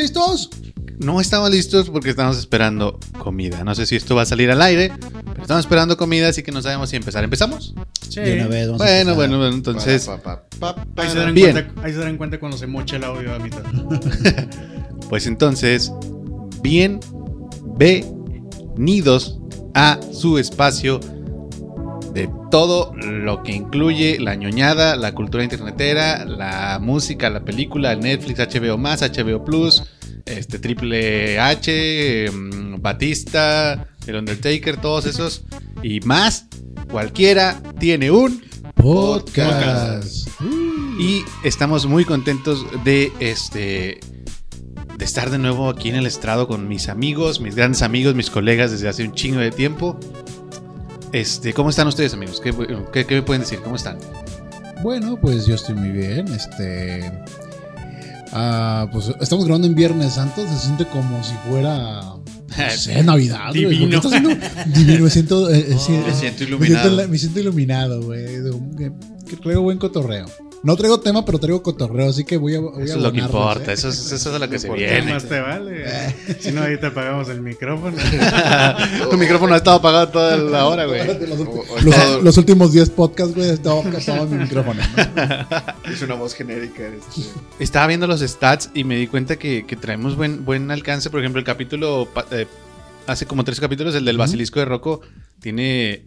listos? No estamos listos porque estamos esperando comida. No sé si esto va a salir al aire, pero estamos esperando comida, así que no sabemos si empezar. ¿Empezamos? Sí. De una vez, vamos a Bueno, bueno, bueno, entonces, Pa, pa, pa, pa, Ahí se, darán Bien. cuenta, ahí se darán cuenta cuando se mocha el audio a mitad. pues entonces, bienvenidos a su espacio de todo lo que incluye la ñoñada, la cultura internetera, la música, la película, el Netflix, HBO más, HBO Plus, este Triple H, mm, Batista, el Undertaker, todos esos y más. Cualquiera tiene un Podcast. y estamos muy contentos de este de estar de nuevo aquí en el estrado con mis amigos, mis grandes amigos, mis colegas desde hace un chingo de tiempo. Este, ¿cómo están ustedes, amigos? ¿Qué, qué- qué me pueden decir? ¿Cómo están? Bueno, pues yo estoy muy bien. Este. Ah, pues estamos grabando en Viernes Santo. Se siente como si fuera. No sé, Navidad. Divino. está siendo divino. Me siento. eh, eh, sí, me siento me iluminado. siento, me siento iluminado, güey. traigo buen cotorreo. No traigo tema, pero traigo cotorreo. Así que voy a. Voy Eso a es lo que importa, ¿eh? eso, es- eso es lo que se importa. ¿Qué viene. más te vale? Si no, ahí te apagamos el micrófono. tu micrófono ha estado apagado toda la hora, güey. Los, últimos 10 podcasts, güey, estaba en mi micrófono. ¿no? Es una voz genérica. este. Estaba viendo los stats y me di cuenta que, que traemos buen, buen alcance. Por ejemplo, el capítulo, eh, hace como tres capítulos, el del. Basilisco de Rocco, tiene...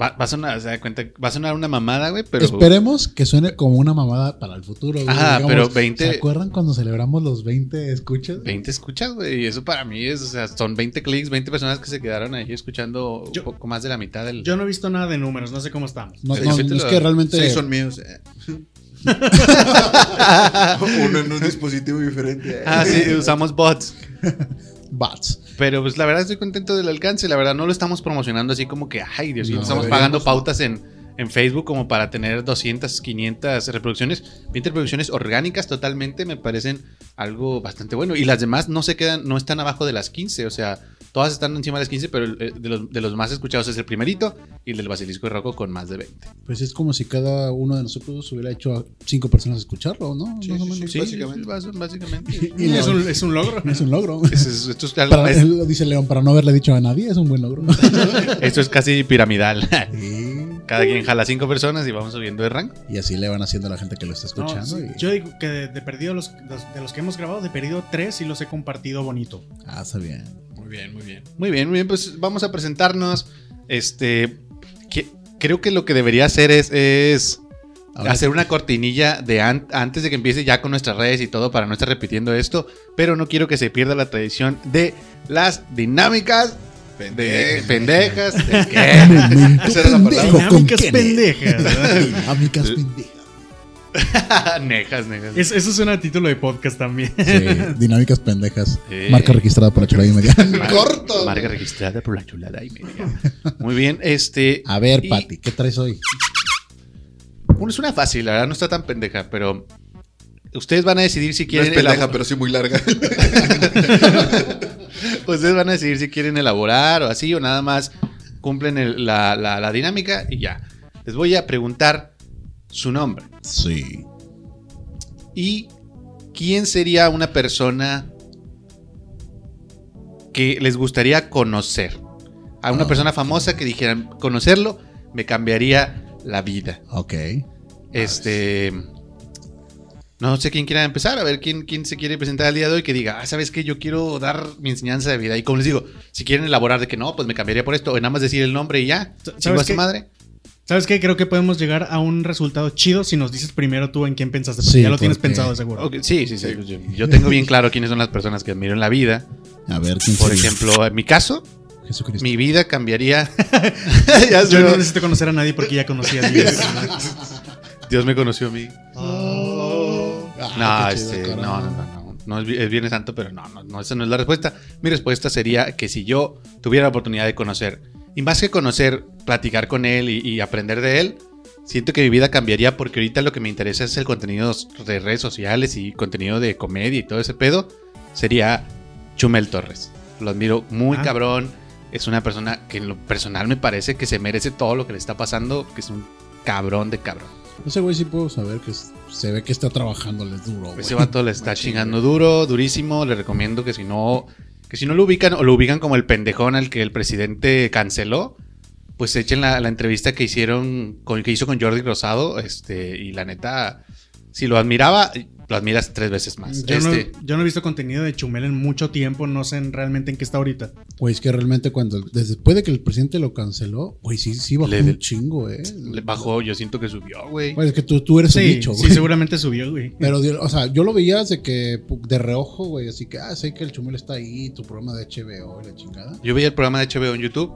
Va, va a sonar, se da cuenta, va a sonar una mamada, güey, pero... Esperemos que suene como una mamada para el futuro. güey. Ajá, pero 20 ¿Se acuerdan cuando celebramos los 20 escuchas? 20 escuchas, güey, y eso para mí es, o sea, son 20 clics, 20 personas que se quedaron ahí escuchando Yo- un poco más de la mitad del... Yo no he visto nada de números, no sé cómo estamos. No, no, capítulo- es que realmente. Seis son míos. eh. Uno en un dispositivo diferente. Ah, sí, usamos bots. Bots. Pero pues la verdad estoy contento del alcance. La verdad no lo estamos promocionando así como que, ay Dios mío, No, estamos deberíamos, pagando pautas en, en Facebook como para tener 200, 500 reproducciones. 20 reproducciones orgánicas totalmente me parecen algo bastante bueno. Y las demás no se quedan, no están abajo de las 15. O sea, todas están encima de las 15, pero el- el- de los, de los más escuchados es el primerito y el del Basilisco de Rocco con más de 20. Pues es como si cada uno de nosotros hubiera hecho a cinco personas escucharlo, ¿no? Sí, Más o sí, menos. sí. Sí, básicamente. básicamente. Y es, no, un, es un logro. es un logro. Es- es- esto, es algo- Para- es- él lo dice León, para no haberle dicho a nadie, es un buen logro. esto es casi piramidal. Sí. Cada quien jala cinco personas y vamos subiendo de rango. Y así le van haciendo a la gente que lo está No, escuchando. sí, y- Yo digo que de, de perdido los, los- de los que hemos grabado, de perdido tres y los he compartido bonito. Ah, está bien. Muy bien, muy bien. Muy bien, muy bien. Pues vamos a presentarnos. Este. que- creo que lo que debería hacer es. es Ahora hacer una cortinilla de an- antes de que empiece ya con nuestras redes y todo para no estar repitiendo esto. Pero no quiero que se pierda la tradición de las dinámicas de pendejas. ¿De qué? Momento Esa era la palabra. pendejo con Dinámicas pendejas. Dinámicas pendejas. nejas, nejas. Es- eso suena a título de podcast también. Sí, dinámicas pendejas. Marca registrada por la chulada y media. Mar- corto. Marca registrada por la chulada y media. Muy bien, este. A ver, y- Pati, ¿qué traes hoy? Bueno, es una fácil, la verdad no está tan pendeja, pero ustedes van a decidir si No es quieren pendeja, pero sí muy larga. ustedes van a decidir si quieren elaborar o así o nada más cumplen el- la, la- la dinámica y ya. Les voy a preguntar su nombre Sí. y quién sería una persona que les gustaría conocer. A una persona famosa que dijeran conocerlo me cambiaría la vida. Ok. Este. No sé quién quiera empezar, a ver quién, quién se quiere presentar el día de hoy que diga, ah, ¿sabes qué? Yo quiero dar mi enseñanza de vida. Y como les digo, si quieren elaborar de que no, pues me cambiaría por esto, o nada más decir el nombre y ya. ¿Sabes ¿Chingo a su madre? ¿Sabes qué? Creo que podemos llegar a un resultado chido si nos dices primero tú en quién pensaste. Sí, ya lo tienes pensado seguro. Sí, sí, sí. yo, yo tengo bien claro quiénes son las personas que admiro en la vida. A ver, ¿quién Por sería? ejemplo, en mi caso, Jesucristo. mi vida cambiaría. Ya Yo no necesito conocer a nadie porque ya conocí a Dios. Dios me conoció a mí. Ah, No, chido, este, no, no, no, no. No es Viernes Santo, pero no, no, no, esa no es la respuesta. Mi respuesta sería que si yo tuviera la oportunidad de conocer, y más que conocer, platicar con él y, y aprender de él, siento que mi vida cambiaría porque ahorita lo que me interesa es el contenido de redes sociales y contenido de comedia y todo ese pedo. Sería Chumel Torres. Lo admiro muy Ah. cabrón. Es una persona que en lo personal me parece que se merece todo lo que le está pasando, que es un cabrón de cabrón. Ese güey sí puedo saber que se ve que está trabajándoles duro, güey. Ese vato le está chingando duro, durísimo. Le recomiendo que si no, que si no lo ubican o lo ubican como el pendejón al que el presidente canceló, pues echen la, entrevista que hicieron, que hizo con Jordi Rosado, este, y la neta, si lo admiraba, lo admiras tres veces más. Yo, no, Este, yo no he visto contenido de Chumel en mucho tiempo, no sé en- realmente en qué está ahorita. Güey, es que realmente cuando, después de que el presidente lo canceló, güey, sí, sí bajó Le- un chingo, eh. le bajó, yo siento que subió, güey. Güey, es que tú, tú eres Sí, el bicho, sí, güey. seguramente subió, güey. Pero, o sea, yo lo veía de que, de reojo, güey, así que, ah, sé que el chumel está ahí, tu programa de HBO y la chingada. Yo veía el programa de HBO en YouTube,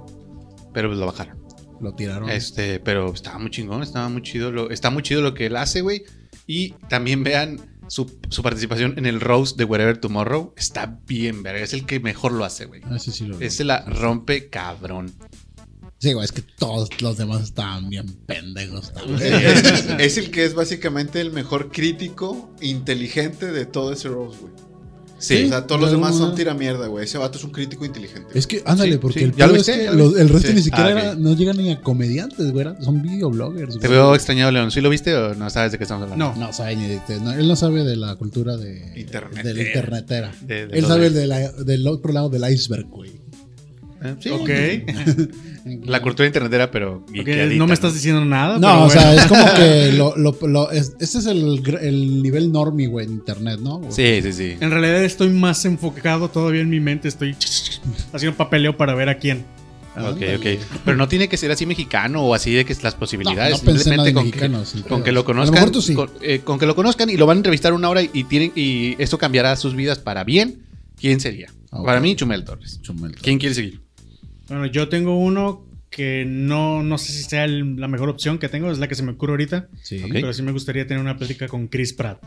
pero pues lo bajaron. Lo tiraron. Este, pero estaba muy chingón, estaba muy chido. Lo, está muy chido lo que él hace, güey. Y también vean su, su participación en el Rose de Wherever Tomorrow. Está bien, verga. Es el que mejor lo hace, güey. Ah, sí, sí lo. Ese la rompe cabrón. Sí, güey, es que todos los demás estaban bien pendejos también. Es, es el que es básicamente el mejor crítico inteligente de todo ese Rose, güey. Sí. O sea, todos los de demás son tira mierda, güey. Ese vato es un crítico inteligente. Es que, ándale, Sí, porque sí. el ¿Ya lo pedo es viste? que ¿Ya lo los- viste? el resto Sí. ni siquiera Ah, era- no llegan ni a comediantes, güey. era- Son videobloggers, Te veo extrañado, León. ¿Sí lo viste o no sabes de qué estamos hablando? No. No sabe ni de, no, él no sabe de la cultura de Internetera. de la internetera. De- de él sabe de- de la- del otro lado del iceberg, güey. Eh, sí. Ok. La cultura internetera, pero. Ok, geekeadita, no me estás diciendo nada. No, pero o sea, es como que lo, lo, lo- es- ese es el, gr- el nivel normie, güey, en internet, ¿no? Sí, sí, sí. En realidad estoy más enfocado todavía en mi mente. Estoy haciendo papeleo para ver a quién. Ok, ok. Pero no tiene que ser así mexicano o así de que las posibilidades. No, no Simplemente con, que, mexicanos, sin con que lo A lo conozcan. mejor tú sí. Con, eh, con que lo conozcan y lo van a entrevistar una hora y tienen y esto cambiará sus vidas para bien. ¿Quién sería? Ah. Para mí, Chumel Torres. Chumel. ¿Quién quiere seguir? Bueno, yo tengo uno que no, no sé si sea el- la mejor opción que tengo, es la que se me ocurre ahorita. Sí. Pero sí me gustaría tener una plática con Chris Pratt.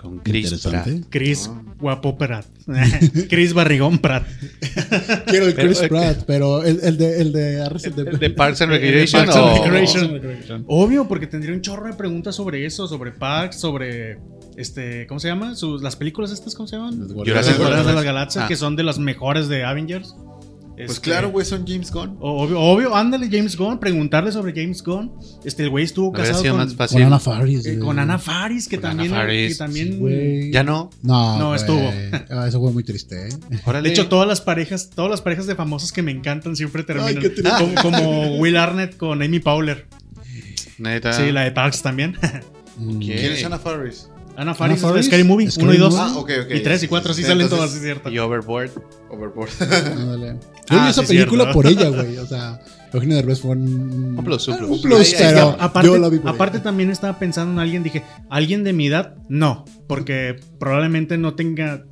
Con Chris. Pratt. Chris Ah. Guapo Pratt. Chris Barrigón Pratt. Quiero el Chris Pero- Pratt, pero el, el de, el de ¿El de Parks and Recreation Parks and o- Recreation. Obvio, porque tendría un chorro de preguntas sobre eso, sobre Parks, sobre este, ¿cómo se llama? Sus, las películas estas, ¿cómo se llaman? Las. Guardianes de las Galaxias, Ah. que son de las mejores de Avengers. Pues Este, claro, güey, son James Gunn. Obvio, obvio, ándale, James Gunn, preguntarle sobre James Gunn. Este, el güey estuvo casado con, más fácil. Con Ana Faris. eh, con Ana Faris, que Con Ana también, Faris. que también Güey. Ya no. No, No, estuvo. Ah, eso fue muy triste, ¿eh? Órale. De hecho, todas las parejas, todas las parejas de famosos que me encantan siempre terminan qué triste. como, como Will Arnett con Amy Powler. Neta. Sí, la de Parks también. ¿Quién? ¿Quién es Ana Faris? Ana Faris, es Faris? de Scary Movie, Scary 1 y 2. Movie. Ah, ok, ok. Y 3 y 4, sí Sí, salen entonces- todas, sí es cierto. Y Overboard. Overboard. Ándale. Yo Ah, vi esa sí, película cierto. por ella, güey. O sea, Eugenio Derbez fue un... Un plus, un plus. Un plus, pero aparte, yo la vi por aparte ella. también estaba pensando en alguien, dije, ¿alguien de mi edad? No, porque probablemente no tenga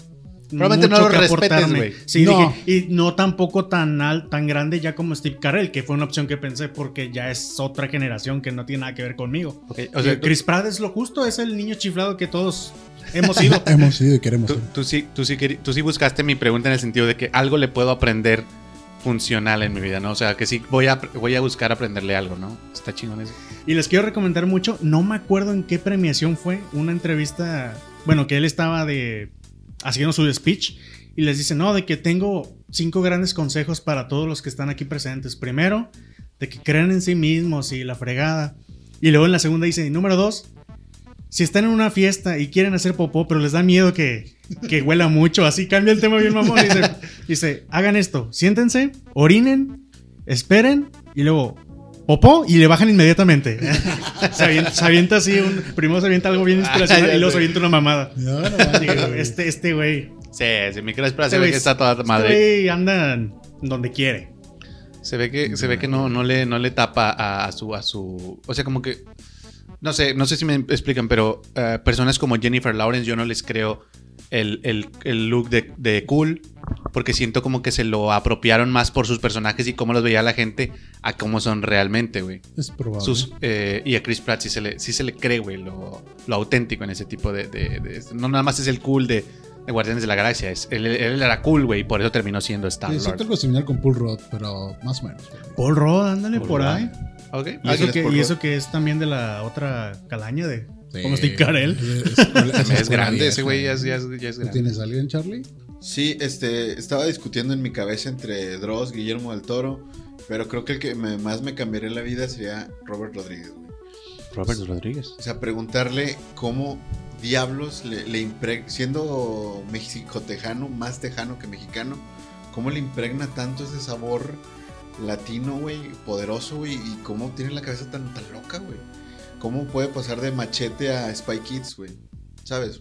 Probablemente no lo que respetes, güey. Sí, No. dije, y no tampoco tan al, tan grande ya como Steve Carell, que fue una opción que pensé porque ya es otra generación que no tiene nada que ver conmigo. Ok, O sea, tú, Chris Pratt es lo justo, es el niño chiflado que todos hemos sido. Hemos ido y queremos tú, ir. tú sí, tú, sí queri- tú sí buscaste mi pregunta en el sentido de que algo le puedo aprender funcional en mi vida, ¿no? O sea, que sí voy a, voy a buscar aprenderle algo, ¿no? Está chingón eso. Y les quiero recomendar mucho, no me acuerdo en qué premiación fue, una entrevista, bueno, que él estaba de haciendo su speech y les dice, no, de que tengo cinco grandes consejos para todos los que están aquí presentes. Primero, de que crean en sí mismos y la fregada. Y luego en la segunda dice, número dos, si están en una fiesta y quieren hacer popó, pero les da miedo que, que huela mucho, así cambia el tema bien mamón. Dice, hagan esto, siéntense, orinen, esperen y luego popó y le bajan inmediatamente. se, avienta, se avienta así, un, primero se avienta algo bien inspiracional Ah, ya y luego sé. se avienta una mamada. No, no, este, este güey. Sí, sí, mi Chris Pratt Este se ve güey que está toda este madre. güey anda donde quiere. Se ve que, se ve que no, no, le, no le tapa a, a su, a su. O sea, como que. No sé, no sé si me explican, pero eh, personas como Jennifer Lawrence, yo no les creo el, el- el look de, de cool. Porque siento como que se lo apropiaron más por sus personajes y cómo los veía la gente a cómo son realmente, güey. Es probable. Sus, eh, y a Chris Pratt sí se le, sí se le cree, güey, lo, lo auténtico en ese tipo de, de- de- No nada más es el cool de, de Guardianes de la Galaxia. Es, él, él era cool, güey, y por eso terminó siendo Star Sí, algo similar con Paul Rudd, pero más o menos. güey. Paul Rudd, ándale Paul por ahí. Ok. Y, eso que, y eso que es también de la otra calaña de... Sí. Como Steve Carell. Es, es- Es, es grande ese güey, ya es, ya es- ya es ¿Tú grande. tienes alguien, Charlie? Sí, este, estaba discutiendo en mi cabeza entre Dross, Guillermo del Toro, pero creo que el que me- más me cambiaría la vida sería Robert Rodríguez, güey. Robert Rodríguez. O sea, preguntarle cómo diablos le, le impreg- siendo mexicotejano, más tejano que mexicano, cómo le impregna tanto ese sabor latino, güey, poderoso, güey, y cómo tiene la cabeza tan, tan loca, güey. Cómo puede pasar de machete a Spy Kids, güey. ¿Sabes?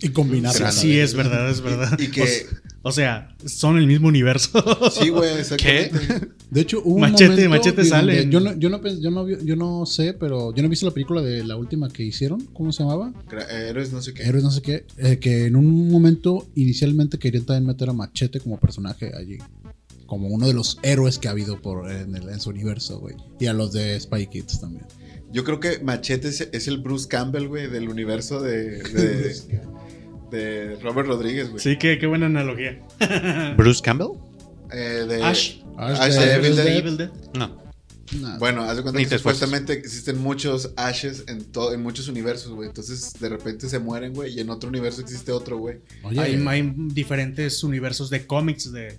Y combinarlo. Sí, sí, es verdad, es verdad. Y, y que. O sea, son el mismo universo. sí, güey, exactamente. De hecho, hubo Machete, un momento Machete sale Yo no, yo, no, yo, no, vi- yo no sé, pero yo no he visto la película de la última que hicieron. ¿Cómo se llamaba? Héroes, no sé qué. Héroes no sé qué. eh, que en un momento inicialmente querían también meter a Machete como personaje allí. Como uno de los héroes que ha habido por, en, el- en su universo, güey. Y a los de Spy Kids también. Yo creo que Machete es, es el Bruce Campbell, güey, del universo de, de, de Robert Rodríguez, güey. Sí, qué, qué buena analogía. Bruce Campbell. Eh, de Ash. Ash Ash de de Evil Dead. Evil Dead. No. Nah, Bueno, haz de cuenta Ni que supuestamente existen muchos Ashes en, to- en muchos universos, güey. Entonces, de repente se mueren, güey, y en otro universo existe otro, güey. oye, Hay, hay diferentes universos de cómics de,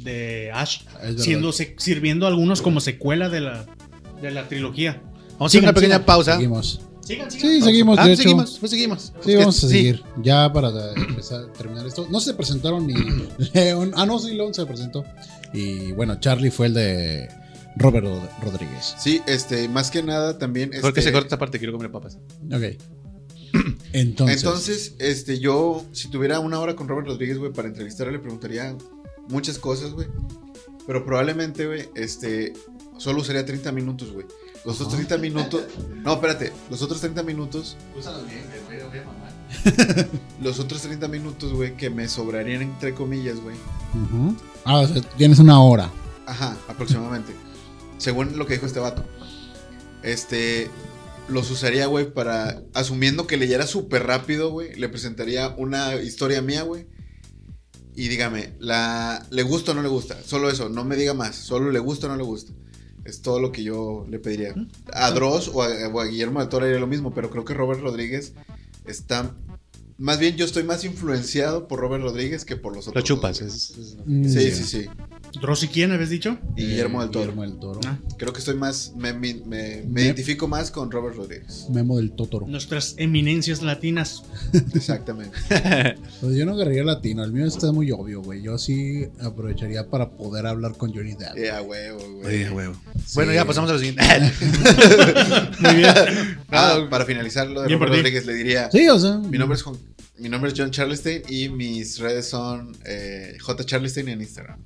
de Ash, siendo, sirviendo algunos como secuela de la, de la trilogía. Vamos a hacer Sigan, una pequeña sigan. pausa. seguimos. Sigan, Sí, seguimos. Ah, de hecho. seguimos, pues seguimos. Sí, vamos a seguir. Ya para empezar a terminar esto. No se presentaron ni León. Ah, no, sí, León se presentó. Y bueno, Charlie fue el de Robert Rod- Rodríguez. Sí, este, más que nada también. ¿Por qué este, se corta esta parte? Quiero comer papas. Ok. Entonces. Entonces, este, yo, si tuviera una hora con Robert Rodríguez, güey, para entrevistarle, le preguntaría muchas cosas, güey. Pero probablemente, güey, este, solo usaría 30 minutos, güey. Los otros 30 minutos. No, espérate. Los otros 30 minutos. Los otros 30 minutos, güey, que me sobrarían entre comillas, güey. Ujú. Ah, o sea, tienes una hora. Ajá, aproximadamente. Según lo que dijo este vato. Este. Los usaría, güey, para. Asumiendo que leyera súper rápido, güey. Le presentaría una historia mía, güey. Y dígame, la, ¿le gusta o no le gusta? Solo eso, no me diga más. Solo le gusta o no le gusta. Es todo lo que yo le pediría. A Dross o a, o a Guillermo del Toro haría lo mismo, pero creo que Robert Rodríguez está. Más bien, yo estoy más influenciado por Robert Rodríguez que por los Lo otros. chupas. güey. es- es- Mm, Sí, sí, sí. ¿Rosy quién habías dicho? Y Guillermo del Toro. Guillermo del Toro. Ah, Creo que estoy más. Me, me, me- me Me- identifico más con Robert Rodríguez. Memo del Totoro. nuestras eminencias latinas. Exactamente. Pues yo no agarraría latino. El mío está muy obvio, güey. Yo sí aprovecharía para poder hablar con Johnny Depp. Ya, huevo, güey. Oye, huevo. Sí. Bueno, ya pasamos a lo siguiente. Muy bien. Ah, para finalizar lo de Bien por Robert. Rodríguez, le diría: Sí, o sea. mi, nombre es Juan- mi nombre es John Charlestein y mis redes son eh, J. Charlestein en Instagram.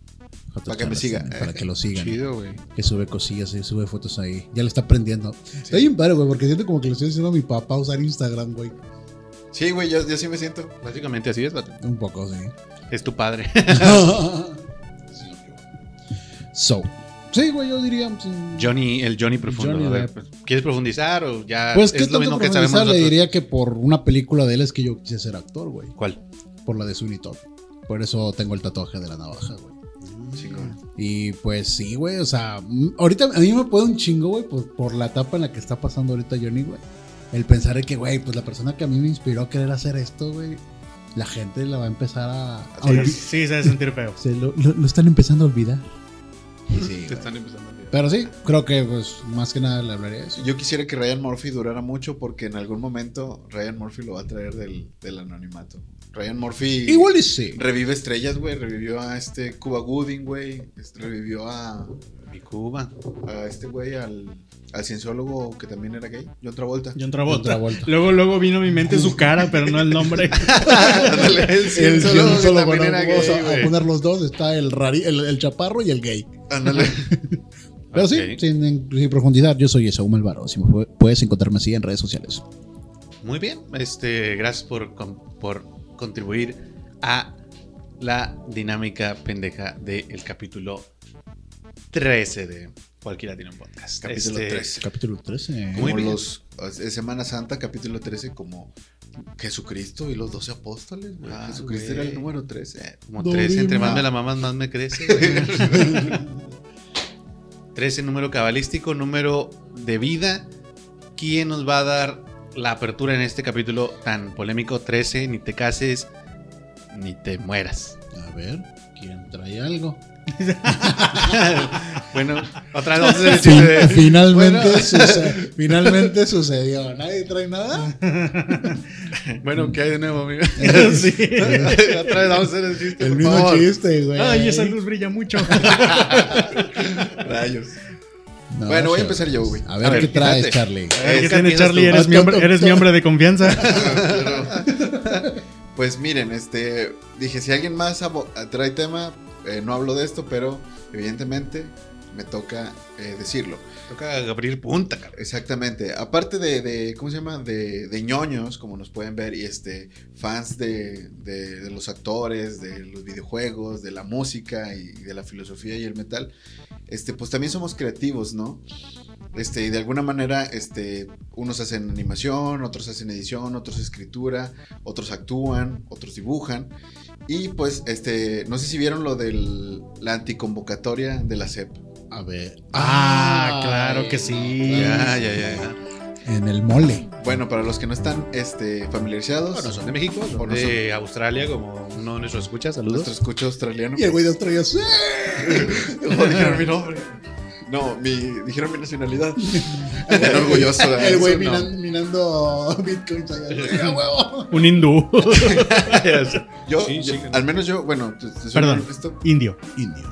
J. para que me Charleston, siga. Para que lo sigan. Chido, güey. Que sube cosillas y sube fotos ahí. Ya le está aprendiendo. Está bien padre, güey, porque siento como que le estoy diciendo a mi papá usar Instagram, güey. Sí, güey, yo, yo sí me siento. Básicamente así es, vato. Un poco, sí. Es tu padre. so. Sí, güey, yo diría. sí. Johnny, el Johnny profundo. Johnny a ver, Depp. pues, ¿Quieres profundizar o ya Pues, ¿qué es lo mismo que sabemos? Le nosotros? diría que por una película de él es que yo quise ser actor, güey. ¿Cuál? Por la de Sweeney Todd. Por eso tengo el tatuaje de la navaja, güey. Chingón. Y pues sí, güey, o sea, mm, ahorita a mí me puede un chingo, güey, por, por la etapa en la que está pasando ahorita Johnny, güey. El pensar de que, güey, pues la persona que a mí me inspiró a querer hacer esto, güey, la gente la va a empezar a... a Sí, sí, se debe sentir feo. se lo, lo- lo están empezando a olvidar. Y sí, están empezando a olvidar. Pero sí, creo que pues más que nada le hablaría de eso. Yo quisiera que Ryan Murphy durara mucho porque en algún momento Ryan Murphy lo va a traer del, del anonimato. Ryan Murphy Igual y sí. revive estrellas, güey. Revivió a este Cuba Gooding, güey. este, Revivió a, Mi Cuba. a este güey, al, al cienciólogo que también era gay, John Travolta. John Travolta. John Travolta. Luego, luego vino a mi mente su cara, pero no el nombre. El El cienciólogo que también era vamos gay, a, poner los dos, está el, rari- el, el chaparro y el gay. Ándale. Pero sí, sin, sin profundizar, yo soy Esaú Malvaro. Si me puedes encontrarme así en redes sociales. Muy bien, este, gracias por, con- por contribuir a la dinámica pendeja del capítulo 13 de Cualquiera tiene un podcast. Capítulo Este, 13. Capítulo 13. Muy Como bien. los Semana Santa, capítulo 13, como Jesucristo y los 12 apóstoles, güey. Ah, Jesucristo güey. era el número 13. Como No 13, entre más me la mamas, más me crece. güey. 13, número cabalístico, número de vida. ¿Quién nos va a dar la apertura en este capítulo tan polémico? 13, ni te cases, ni te mueras. A ver, ¿quién trae algo? bueno, otra vez vamos a hacer el chiste Fin- de- finalmente, Bueno, suce- finalmente sucedió. ¿Nadie trae nada? Bueno, ¿qué hay de nuevo, amigo? Sí. otra vez vamos a hacer el chiste, El por mismo favor. chiste, güey. Ay, esa luz brilla mucho. Rayos. No, Bueno, voy a empezar yo, güey. A ver, A ver, ¿qué traes, fíjate. Charlie? A ver, ¿Qué ¿Qué tiene piensas Charlie? tú? Eres mi, hombre, eres mi hombre de confianza. Pues miren, este, dije, si alguien más trae tema, eh, no hablo de esto, pero evidentemente me toca eh, decirlo. Toca abrir punta, cara. Exactamente. Aparte de, de- ¿cómo se llama? De, de ñoños, como nos pueden ver, y este, fans de, de- de los actores, de los videojuegos, de la música y de la filosofía y el metal, este, pues también somos creativos, ¿no? Este, y de alguna manera, este, unos hacen animación, otros hacen edición, otros escritura, otros actúan, otros dibujan. Y pues, este, no sé si vieron lo de la anticonvocatoria de la CEP. A ver. Ah, claro que sí. Ya, ya, ya. ya. En el mole. Bueno, para los que no están este, familiarizados, Bueno, son de México, son O no de Australia, como uno de nuestros escuchas. Saludos. nuestro escucha australiano. Y el güey de Australia. ¡sí! Dijeron mi nombre. No, mi, dijeron mi nacionalidad. Bien orgulloso. de El güey eso, no. minan- minando bitcoins allá. ¡Ah, huevo! Un hindú. Yo, Sí, yo- sí. al menos yo, bueno, te- te soy Perdón. Indio. Indio.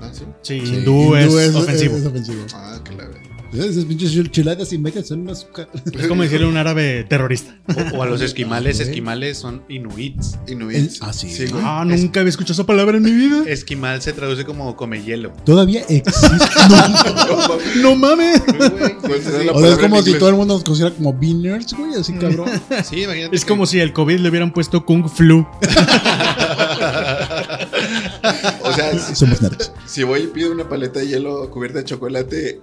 Ah, sí. Sí, Sí, hindú, es, ofensivo. Es, Es, ofensivo. Ah, verdad. Esas pinches chuladas y mecas son unas. ca- como decirle a un árabe terrorista. O, o a los esquimales, esquimales son inuits. Inuit. El- ah, sí. Ah, nunca había escuchado esa palabra en mi vida. Esquimal se traduce como come hielo. Todavía existe. No mames. ¿Cuál será la o sea, es como si todo el mundo nos conociera como beaners, güey, así cabrón. Sí, imagínate. Es que- como si al COVID le hubieran puesto Kung Flu. O sea, si, Somos nerds. si voy y pido una paleta de hielo cubierta de chocolate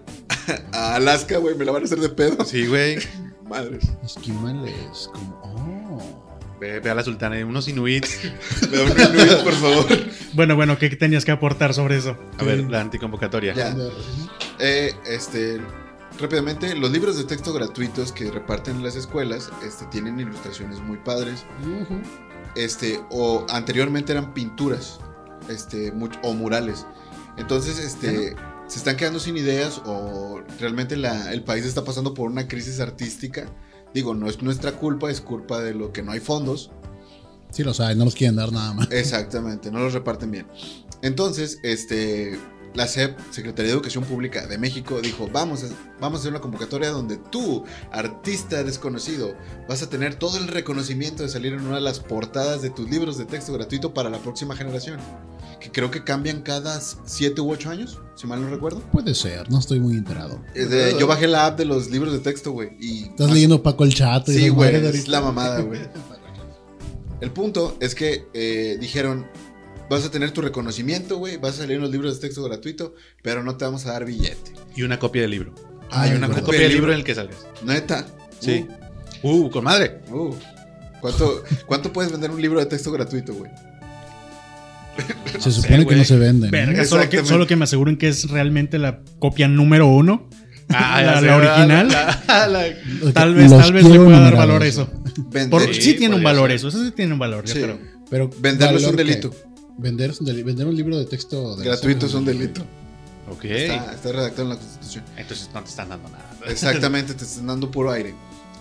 a Alaska, güey, me la van a hacer de pedo. Sí, güey. Madres. Esquimales, como. Oh. Ve, ve a la sultana de unos inuits. Me da un inuit, por favor. Bueno, bueno, ¿qué tenías que aportar sobre eso? A ver, la anticonvocatoria. Ya. Eh, este, rápidamente, los libros de texto gratuitos que reparten en las escuelas este, tienen ilustraciones muy padres. Este, o anteriormente eran pinturas este, much- o murales. Entonces, este, se están quedando sin ideas o realmente la- el país está pasando por una crisis artística. Digo, no es nuestra culpa, es culpa de lo que no hay fondos. Sí, lo saben, no los quieren dar nada más. Exactamente, no los reparten bien. Entonces, este, la SEP, Secretaría de Educación Pública de México, dijo, vamos a, vamos a hacer una convocatoria donde tú, artista desconocido, vas a tener todo el reconocimiento de salir en una de las portadas de tus libros de texto gratuito para la próxima generación. Que creo que cambian cada 7 u 8 años, si mal no recuerdo. Puede ser, no estoy muy enterado. De- yo bajé la app de los libros de texto, güey. Y Estás leyendo Paco el Chato y Sí, güey, es la mamada, güey. El punto es que eh, dijeron, vas a tener tu reconocimiento, güey, vas a salir en los libros de texto gratuito, pero no te vamos a dar billete. Y una copia del libro. Hay Ay, una. Una copia del libro en el que salgas. Neta. Sí. Uh, con madre. Uh, uh. ¿Cuánto, ¿Cuánto puedes vender un libro de texto gratuito, güey? Se sé, supone que no se venden. ¿no? Verga, solo que, solo que me aseguren que es realmente la copia número uno. Ah, La- original. la- la- Tal vez, tal vez le pueda dar valor a eso. Vender, Por- Sí, sí, tiene un valor ser. eso. Eso sí tiene un valor, yo Sí. creo. Pero venderlo es un que- delito. Vender, es un vender un libro de texto de Gratuito es un delito. Ok. Está, está redactado en la Constitución. Entonces no te están dando nada. Exactamente, te están dando puro aire.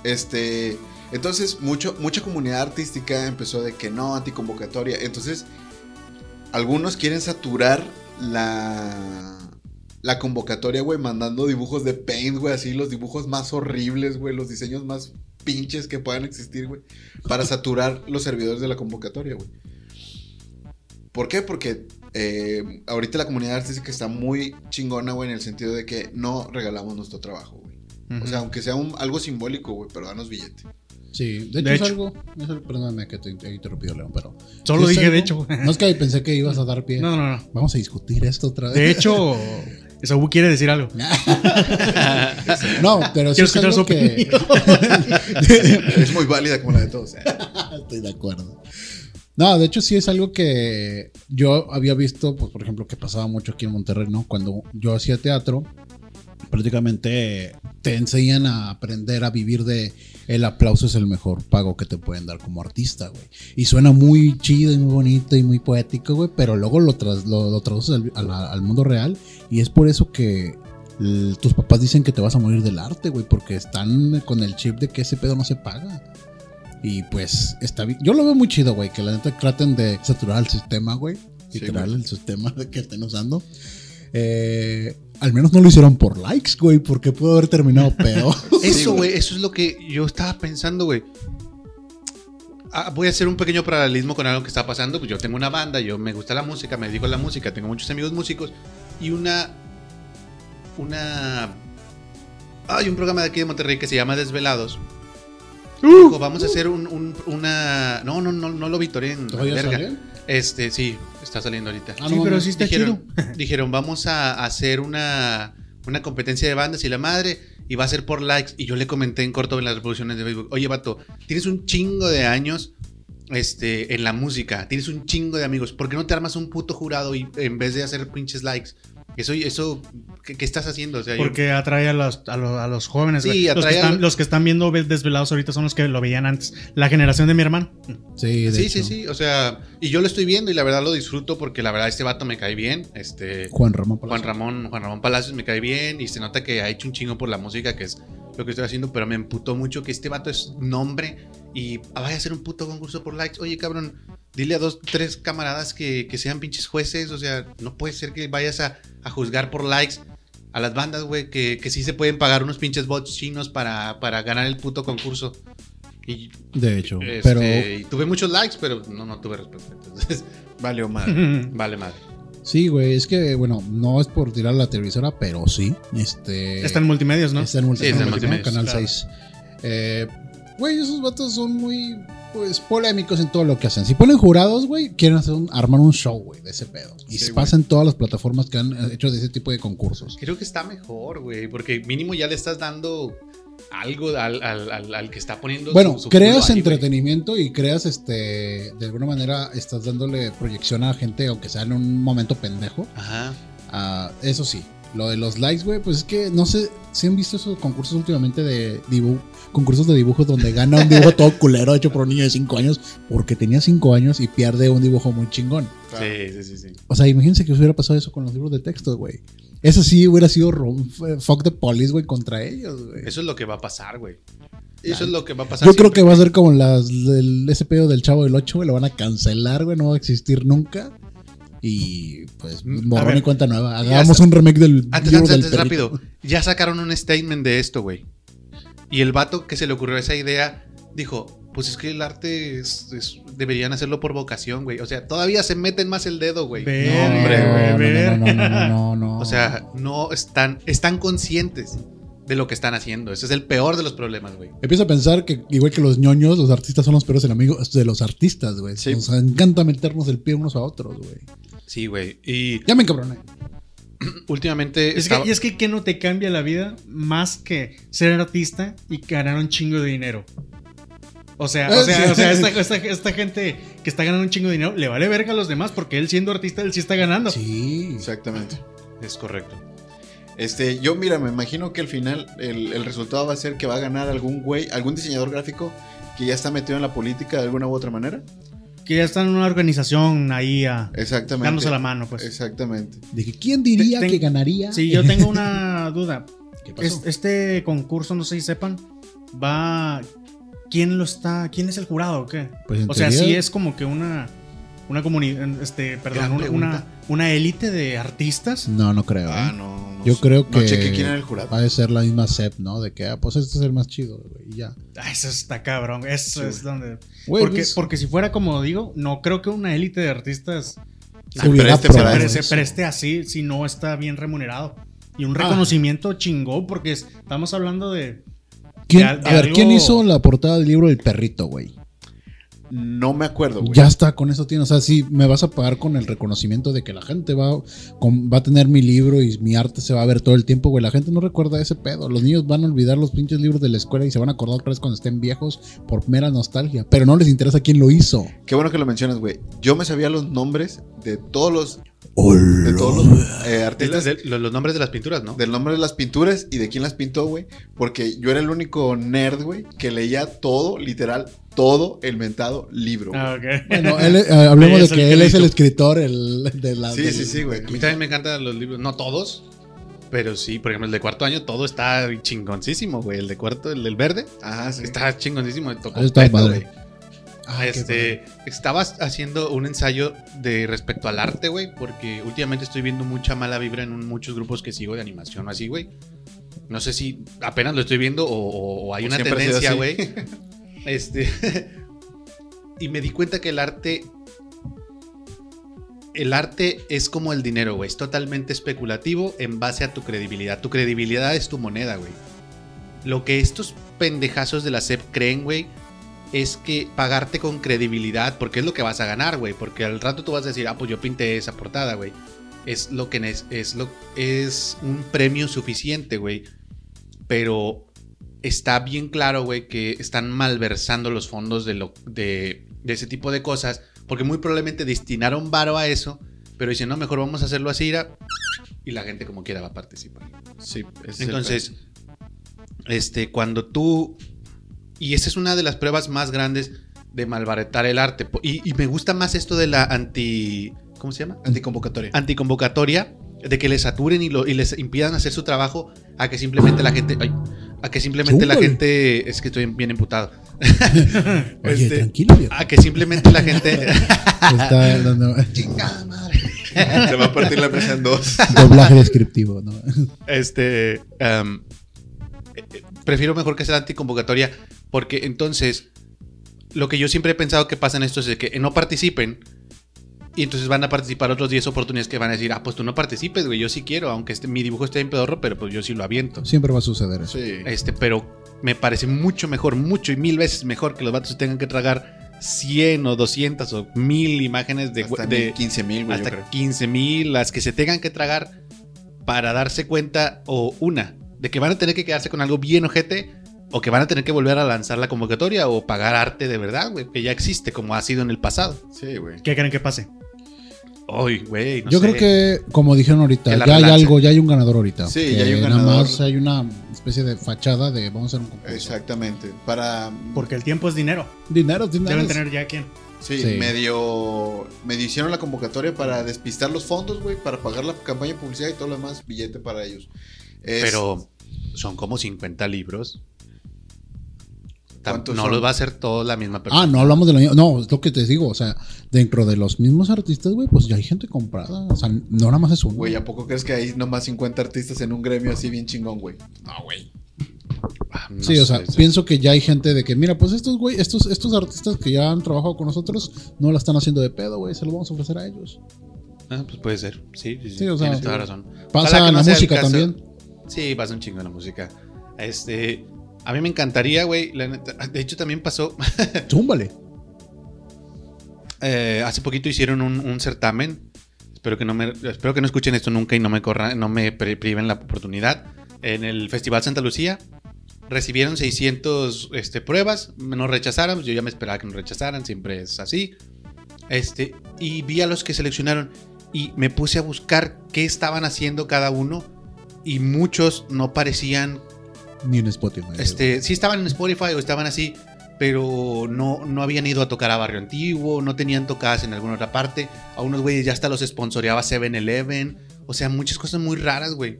Este, entonces mucho, mucha comunidad artística empezó de que no, anticonvocatoria. Entonces, algunos quieren saturar la, la convocatoria, güey, mandando dibujos de Paint, güey, así los dibujos más horribles, güey, los diseños más pinches que puedan existir, güey, para saturar los servidores de la convocatoria, güey. ¿Por qué? Porque eh, ahorita la comunidad artística está muy chingona, güey, en el sentido de que no regalamos nuestro trabajo, güey. O sea, aunque sea un- algo simbólico, güey, pero danos billete. Sí, de hecho, De es hecho. algo. es algo- perdóname que te he interrumpido, León, pero. Solo dije, de hecho. No es que pensé que ibas a dar pie. No, no, no. Vamos a discutir esto otra vez. De hecho, Saúl quiere decir algo. No, pero sí Quiero es escuchar algo su que. Es muy válida como la de todos. Estoy de acuerdo. No, de hecho sí es algo que yo había visto, pues por ejemplo, que pasaba mucho aquí en Monterrey, ¿no? Cuando yo hacía teatro, prácticamente te enseñan a aprender a vivir de el aplauso es el mejor pago que te pueden dar como artista, güey. Y suena muy chido y muy bonito y muy poético, güey, pero luego lo, tras- lo, lo traduces al, al- mundo real y es por eso que tus papás dicen que te vas a morir del arte, güey, porque están con el chip de que ese pedo no se paga. Y pues está bien. Yo lo veo muy chido, güey, que la neta traten de saturar el sistema, güey. Sí, Literal, güey. el sistema que estén usando. Eh, al menos no lo hicieron por likes, güey, porque pudo haber terminado peor. Eso, güey, eso es lo que yo estaba pensando, güey. Ah, voy a hacer un pequeño paralelismo con algo que está pasando. Pues yo tengo una banda, yo me gusta la música, me dedico a la música, tengo muchos amigos músicos y una. Una. Hay un programa de aquí de Monterrey que se llama Desvelados. Dijo, vamos a hacer un, un- una. No, no, no, no lo victorien. ¿Todavía verga. sale? Este, sí, está saliendo ahorita. Ah, sí, no, pero sí está dijeron, chido. dijeron, vamos a hacer una, una competencia de bandas y la madre, y va a ser por likes. Y yo le comenté en corto en las reproducciones de Facebook, oye, vato, tienes un chingo de años este, en la música, tienes un chingo de amigos, ¿por qué no te armas un puto jurado y en vez de hacer pinches likes? Eso, eso, ¿qué, qué estás haciendo? O sea, yo- Porque atrae a los, a los, a los jóvenes. Sí, los, que a están, los- que están viendo Ve- desvelados ahorita son los que lo veían antes. La generación de mi hermano. Sí, de sí, hecho. sí, sí, o sea, y yo lo estoy viendo y la verdad lo disfruto porque la verdad este vato me cae bien, este... Juan Ramón Palacio. Juan Ramón, Juan Ramón Palacios me cae bien y se nota que ha hecho un chingo por la música, que es lo que estoy haciendo, pero me emputó mucho que este vato es nombre y vaya a hacer un puto concurso por likes. Oye, cabrón, dile a dos, tres camaradas que, que sean pinches jueces, o sea, no puede ser que vayas a, a juzgar por likes a las bandas, güey, que, que sí se pueden pagar unos pinches bots chinos para, para ganar el puto concurso. Y, De hecho, este, pero y tuve muchos likes, pero no, no tuve respuesta. Entonces, Vale, Omar. vale madre. sí, güey, es que, bueno, no es por tirar la televisora, pero sí. Este, Está en multimedios, ¿no? Está en multi- Sí, está en en multimedios, Canal claro. 6. Eh, Güey, esos vatos son muy pues polémicos en todo lo que hacen. Si ponen jurados, güey, quieren hacer un- armar un show, güey, de ese pedo. Y Sí, se güey. pasa en todas las plataformas que han hecho de ese tipo de concursos. Creo que está mejor, güey, porque mínimo ya le estás dando algo al, al- al- al que está poniendo. Bueno, su- su creas ahí, entretenimiento y creas este. De alguna manera estás dándole proyección a la gente, aunque sea en un momento pendejo. Ajá. Ah, eso sí, lo de los likes, güey, pues es que no sé si han visto esos concursos últimamente de dibujo, concursos de dibujos donde gana un dibujo todo culero hecho por un niño de 5 años porque tenía 5 años y pierde un dibujo muy chingón. Claro. Sí, sí, sí, sí. O sea, imagínense que hubiera pasado eso con los libros de texto, güey. Eso sí hubiera sido f- fuck the police, güey, contra ellos, güey. Eso es lo que va a pasar, güey. Eso es lo que va a pasar. Yo creo que va a ser como las del, ese pedo del Chavo del 8, güey. Lo van a cancelar, güey. No va a existir nunca. Y pues, Mm, borrón y cuenta nueva. Hagamos un remake del Antes, antes, del antes, rápido. Ya sacaron un statement de esto, güey. Y el vato que se le ocurrió esa idea dijo: Pues es que el arte es- es- deberían hacerlo por vocación, güey. O sea, todavía se meten más el dedo, güey. No, hombre, güey, no, ver. no, no, no, no, no, no. O sea, no están, están conscientes de lo que están haciendo. Ese es el peor de los problemas, güey. Empiezo a pensar que, igual que los ñoños, los artistas son los peores enemigos de los artistas, güey. Sí. Nos encanta meternos el pie unos a otros, güey. Sí, güey. Y Ya me encabroné. últimamente. Es que, y es que, ¿qué no te cambia la vida más que ser artista y ganar un chingo de dinero? O sea, o sea, o sea esta, esta- esta gente que está ganando un chingo de dinero le vale verga a los demás porque él siendo artista, él sí está ganando. Sí. Exactamente. Es correcto. Este, yo mira, me imagino que al final el, el resultado va a ser que va a ganar algún güey, algún diseñador gráfico que ya está metido en la política de alguna u otra manera. Que ya están en una organización ahí a, Exactamente. dándose la mano, pues. Exactamente. Dije, ¿quién diría Ten- que ganaría? Sí, yo tengo una duda. ¿Qué pasó? Es- este concurso, no sé si sepan, va. ¿Quién lo está? ¿Quién es el jurado o qué? Pues, en O sea, teoría- sí es como que una. Una comunidad. Este, perdón, una, una, una élite de artistas. No, no creo. Ah, ¿eh? no, no Yo sé. creo que No chequé quién era el jurado. va a ser la misma SEP, ¿no? De que, ah, pues este es el más chido, güey, y ya. Ah, eso está cabrón. Eso Sí, es donde. Güey, porque, pues, porque si fuera como digo, no creo que una élite de artistas se preste se así si no está bien remunerado. Y un Ah. reconocimiento chingón, porque es- estamos hablando de. ¿Quién- de al- de a ver, algo- ¿quién hizo la portada del libro del perrito, güey? No me acuerdo, güey. Ya está, con eso tiene. O sea, sí, me vas a pagar con el reconocimiento de que la gente va, con- va a tener mi libro y mi arte se va a ver todo el tiempo, güey. La gente no recuerda ese pedo. Los niños van a olvidar los pinches libros de la escuela y se van a acordar otra vez cuando estén viejos por mera nostalgia. Pero no les interesa quién lo hizo. Qué bueno que lo mencionas, güey. Yo me sabía los nombres de todos los, de todos los eh, De- artistas. de- los, los nombres de las pinturas, ¿no? Del nombre de las pinturas y de quién las pintó, güey. Porque yo era el único nerd, güey, que leía todo, literal, todo el mentado libro. Ah, ok. Bueno, él, eh, hablemos de que él es el escritor el, de la. sí, del- sí, sí, güey. A mí también me encantan los libros, no todos, pero sí, por ejemplo, el de cuarto año, todo está chingoncísimo, güey. El de cuarto, el del verde, Ajá, sí. está chingoncísimo. todo Ah, está completo, padre. güey. Ay, qué este, estabas haciendo un ensayo de respecto al arte, güey, porque últimamente estoy viendo mucha mala vibra en un- muchos grupos que sigo de animación o así, güey. No sé si apenas lo estoy viendo o, o- o hay O una tendencia, güey. Este. y me di cuenta que el arte. El arte es como el dinero, güey. Es totalmente especulativo en base a tu credibilidad. Tu credibilidad es tu moneda, güey. Lo que estos pendejazos de la SEP creen, güey, es que pagarte con credibilidad, porque es lo que vas a ganar, güey. Porque al rato tú vas a decir, ah, pues yo pinté esa portada, güey. Es lo que es, es lo es un premio suficiente, güey. Pero está bien claro, güey, que están malversando los fondos de, lo, de, de ese tipo de cosas. Porque muy probablemente destinaron varo a eso. Pero dicen, no, mejor vamos a hacerlo así, ira", y la gente como quiera va a participar. Sí, Entonces, este, cuando tú. Y esa es una de las pruebas más grandes de malbaratar el arte. Y, y me gusta más esto de la anti. ¿Cómo se llama? anticonvocatoria. Anticonvocatoria. De que les saturen y, lo- y les impidan hacer su trabajo. A que simplemente la gente. ay, a que simplemente la gente. Es que estoy bien emputado. Oye, Este, tranquilo, viejo. A que simplemente la gente. Está dando Chingada madre. Se va a partir la mesa en dos. doblaje descriptivo, ¿no? Este. eh, prefiero mejor que sea anticonvocatoria. Porque entonces. Lo que yo siempre he pensado que pasa en esto es de que no participen. Y entonces van a participar otros 10 oportunidades que van a decir, ah, pues tú no participes, güey, yo sí quiero, aunque este, mi dibujo esté en pedorro, pero pues yo sí lo aviento. Siempre va a suceder eso. Sí. Este, pero me parece mucho mejor, mucho y mil veces mejor que los vatos tengan que tragar 100 o 200 o 1000 imágenes de, Hasta de 15 mil, güey, yo hasta creo. 15 mil, las que se tengan que tragar para darse cuenta, o una, de que van a tener que quedarse con algo bien ojete, o que van a tener que volver a lanzar la convocatoria, o pagar arte de verdad, güey, que ya existe, como ha sido en el pasado. Sí, güey. ¿Qué creen que pase? Ay, güey, no Yo sé. creo que, como dijeron ahorita, ya hay algo, ya hay un ganador ahorita. Sí, Que ya hay un Nada ganador. más hay una especie de fachada de vamos a hacer un concurso. Exactamente. Para. Porque el tiempo es dinero. Dinero, dinero. Deben tener ya quién. Sí, Sí. medio. Medio hicieron la convocatoria para despistar los fondos, güey. Para pagar la campaña de publicidad y todo lo demás. Billete para ellos. Es- Pero son como 50 libros. Tam- ¿Cuántos No son? los va a hacer toda la misma persona. Ah, no hablamos de lo mismo. No, es lo que te digo. O sea, dentro de los mismos artistas, güey, pues ya hay gente comprada. O sea, no nada más es uno. Güey, ¿a poco crees que hay nomás 50 artistas en un gremio así bien chingón, güey? No, güey. Ah, no Sí, o sea, sé, sí. pienso que ya hay gente de que, mira, pues estos, güey, estos, estos artistas que ya han trabajado con nosotros, no la están haciendo de pedo, güey, se lo vamos a ofrecer a ellos. Ah, pues puede ser. Sí, sí, sí. O sea, tienes toda razón. Pasa en no la música también. Sí, pasa un chingo en la música. Este. A mí me encantaría, güey. De hecho, también pasó. Zúmbale. eh, hace poquito hicieron un, un certamen. Espero que no me, espero que no escuchen esto nunca y no me corran, no me pri- priven la oportunidad. En el Festival Santa Lucía recibieron 600 este, pruebas, nos rechazaron, yo ya me esperaba que nos rechazaran, siempre es así. Este, y vi a los que seleccionaron y me puse a buscar qué estaban haciendo cada uno y muchos no parecían Ni en Spotify. este, sí estaban en Spotify o estaban así, pero no, no habían ido a tocar a Barrio Antiguo, no tenían tocadas en alguna otra parte. A unos güeyes ya hasta los sponsoreaba 7-Eleven. O sea, muchas cosas muy raras, güey.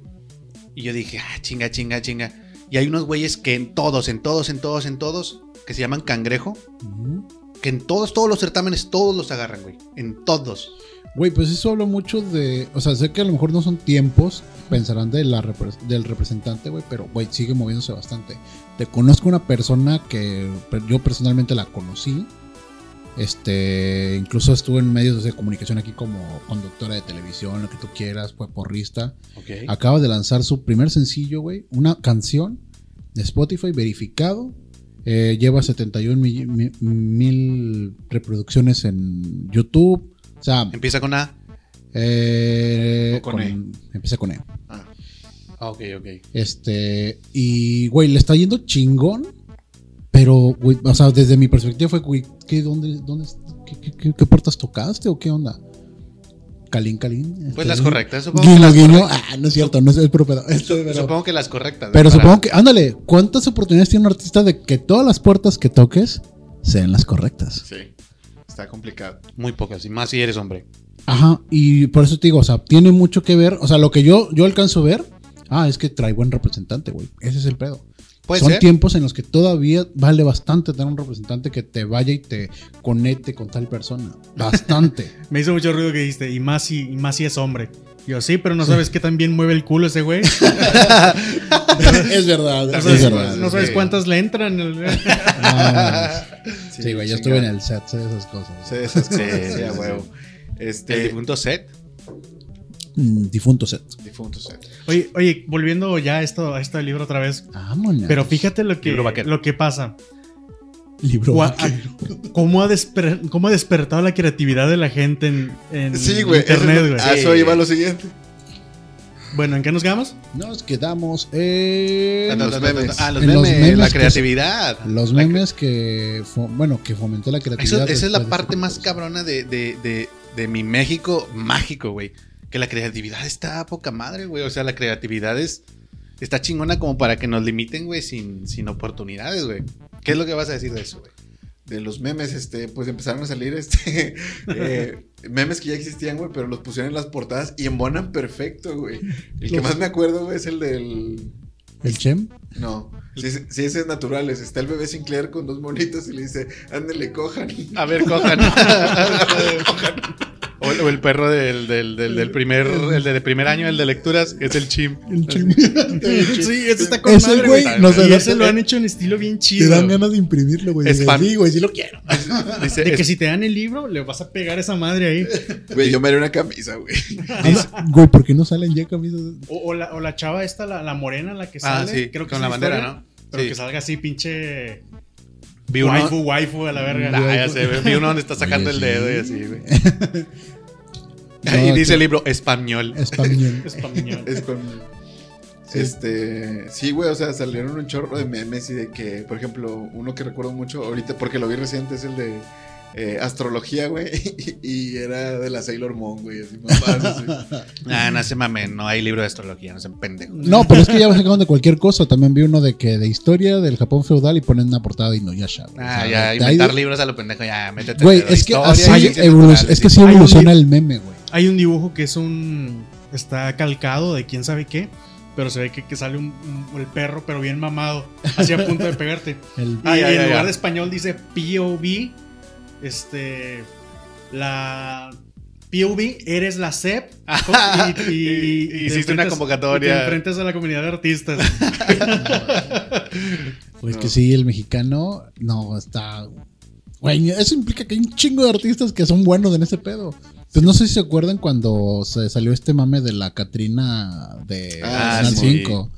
Y yo dije, ah, chinga, chinga, chinga. Y hay unos güeyes que en todos, en todos, en todos, en todos, que se llaman Cangrejo, que en todos, todos los certámenes, todos los agarran, güey. En todos. Güey, pues eso habla mucho de. O sea, sé que a lo mejor no son tiempos, pensarán de la repre- del representante, güey, pero, güey, sigue moviéndose bastante. Te conozco una persona que yo personalmente la conocí. Este, incluso estuvo en medios de comunicación aquí como conductora de televisión, lo que tú quieras, fue porrista. Acaba de lanzar su primer sencillo, güey, una canción de Spotify verificado Eh, lleva 71 mi- mi- mil reproducciones en YouTube. O sea, Empieza con A. eh, O con E. empieza con E. Ah, Ah, ok, ok. Este, y güey, le está yendo chingón. Pero, güey, o sea, desde mi perspectiva fue, güey, ¿qué, dónde, dónde, qué, qué- qué- qué puertas tocaste o qué onda? Calín, calín. Pues este, las correctas, supongo que las guiño. correctas. Ah, no es cierto, no es. Esto, pero Supongo que las correctas. pero supongo que, ándale, ¿cuántas oportunidades tiene un artista de que todas las puertas que toques sean las correctas? sí. Está complicado. Muy pocas, y más si eres hombre. Ajá, y por eso te digo, o sea, tiene mucho que ver, o sea, lo que yo, yo alcanzo a ver, ah, es que trae buen representante, güey. Ese es el pedo. Puede Son ser. tiempos en los que todavía vale bastante tener un representante que te vaya y te conecte con tal persona. Bastante. Me hizo mucho ruido que dijiste, y más si, y más si es hombre. Yo sí, pero no sabes qué tan bien mueve el culo ese güey. es verdad, No es sabes, verdad. no sabes sí. cuántas le entran. No. Sí, güey, yo estuve en el set, sé de esas cosas. Esas cosas, Sí, sí, a huevo. El Este. difunto set. Mm, difunto set. Difunto set. Oye, oye, volviendo ya a esto, a esto del libro otra vez. Vámonos. Pero fíjate lo que, lo que pasa. Libro. Gua- ¿Cómo ha, desper- cómo ha despertado la creatividad de la gente en, en Sí, internet, güey? A eso iba lo siguiente. Bueno, ¿en qué nos quedamos? Nos quedamos en los memes. Ah, los En los memes, memes la que- creatividad. los La memes que, bueno, que fomentó la Eso- creatividad. esa es la parte este más cabrona de, de, de, de mi México mágico, güey. Que la creatividad está a poca madre, güey. O sea, la creatividad es, está chingona como para que nos limiten, güey, sin, sin oportunidades, güey. ¿Qué es lo que vas a decir de eso, güey? De los memes, este, pues empezaron a salir, este, eh, memes que ya existían, güey, pero los pusieron en las portadas y embonan perfecto, güey. El que más me acuerdo, güey, es el del, ¿El Chem? no, sí, sí, sí, ese es natural, es- está el bebé Sinclair con dos monitos y le dice, ándele, cojan. A ver, cojan. o, el, o el perro del, del, del, del primer, el de, primer año, el de lecturas, es el chim. El Chem. Sí, ese está con Ese madre, güey, güey. no sé, y ese lo han hecho en estilo bien Te chido. dan ganas de imprimirlo, güey. Es fan. Sí, güey, sí lo quiero. Dice, De que es- si te dan el libro, le vas a pegar esa madre ahí. Güey, yo me haré una camisa, güey. Güey, ¿por qué no salen ya camisas? O, o la, o la chava esta, la, la morena, la que Ah, sale. sí, creo que con es la bandera, historia, ¿no? Pero Sí. que salga así, pinche. vi uno, Waifu, waifu, a la verga. Ah, ya sé, vi uno donde está sacando Oye, el dedo y sí. así, güey. Y No, dice que- el libro español. Español. Español. Es con. Este. Sí, güey, o sea, salieron un chorro de memes y de que, por ejemplo, uno que recuerdo mucho ahorita, porque lo vi reciente, es el de eh, astrología, güey. Y, era de la Sailor Moon, güey. Así, así. Ah, no se mamen, no hay libro de astrología, no sean pendejos. No, pero es que ya sacaron de cualquier cosa. También vi uno de que de historia del Japón feudal y ponen una portada de Inuyasha. güey. Ah, O sea, ya, inventar de- libros a lo pendejo, ya, métete. Güey, es que así es que sí. sí Hay un evoluciona el meme, güey. Hay un dibujo que es un. Está calcado de quién sabe qué. Pero se ve que, que sale un, un- el perro, pero bien mamado. Así a punto de pegarte. El- Y ya, en ya, lugar ya. de español dice POV. Este. La. POV, eres la CEP. Y, y- Y- y te hiciste una convocatoria. y Te enfrentas a la comunidad de artistas. Pues que sí, el mexicano no está. Güey, eso implica que hay un chingo de artistas que son buenos en ese pedo. Pues no sé si se acuerdan cuando se salió este mame de la Catrina de Ah, Canal sí. 5.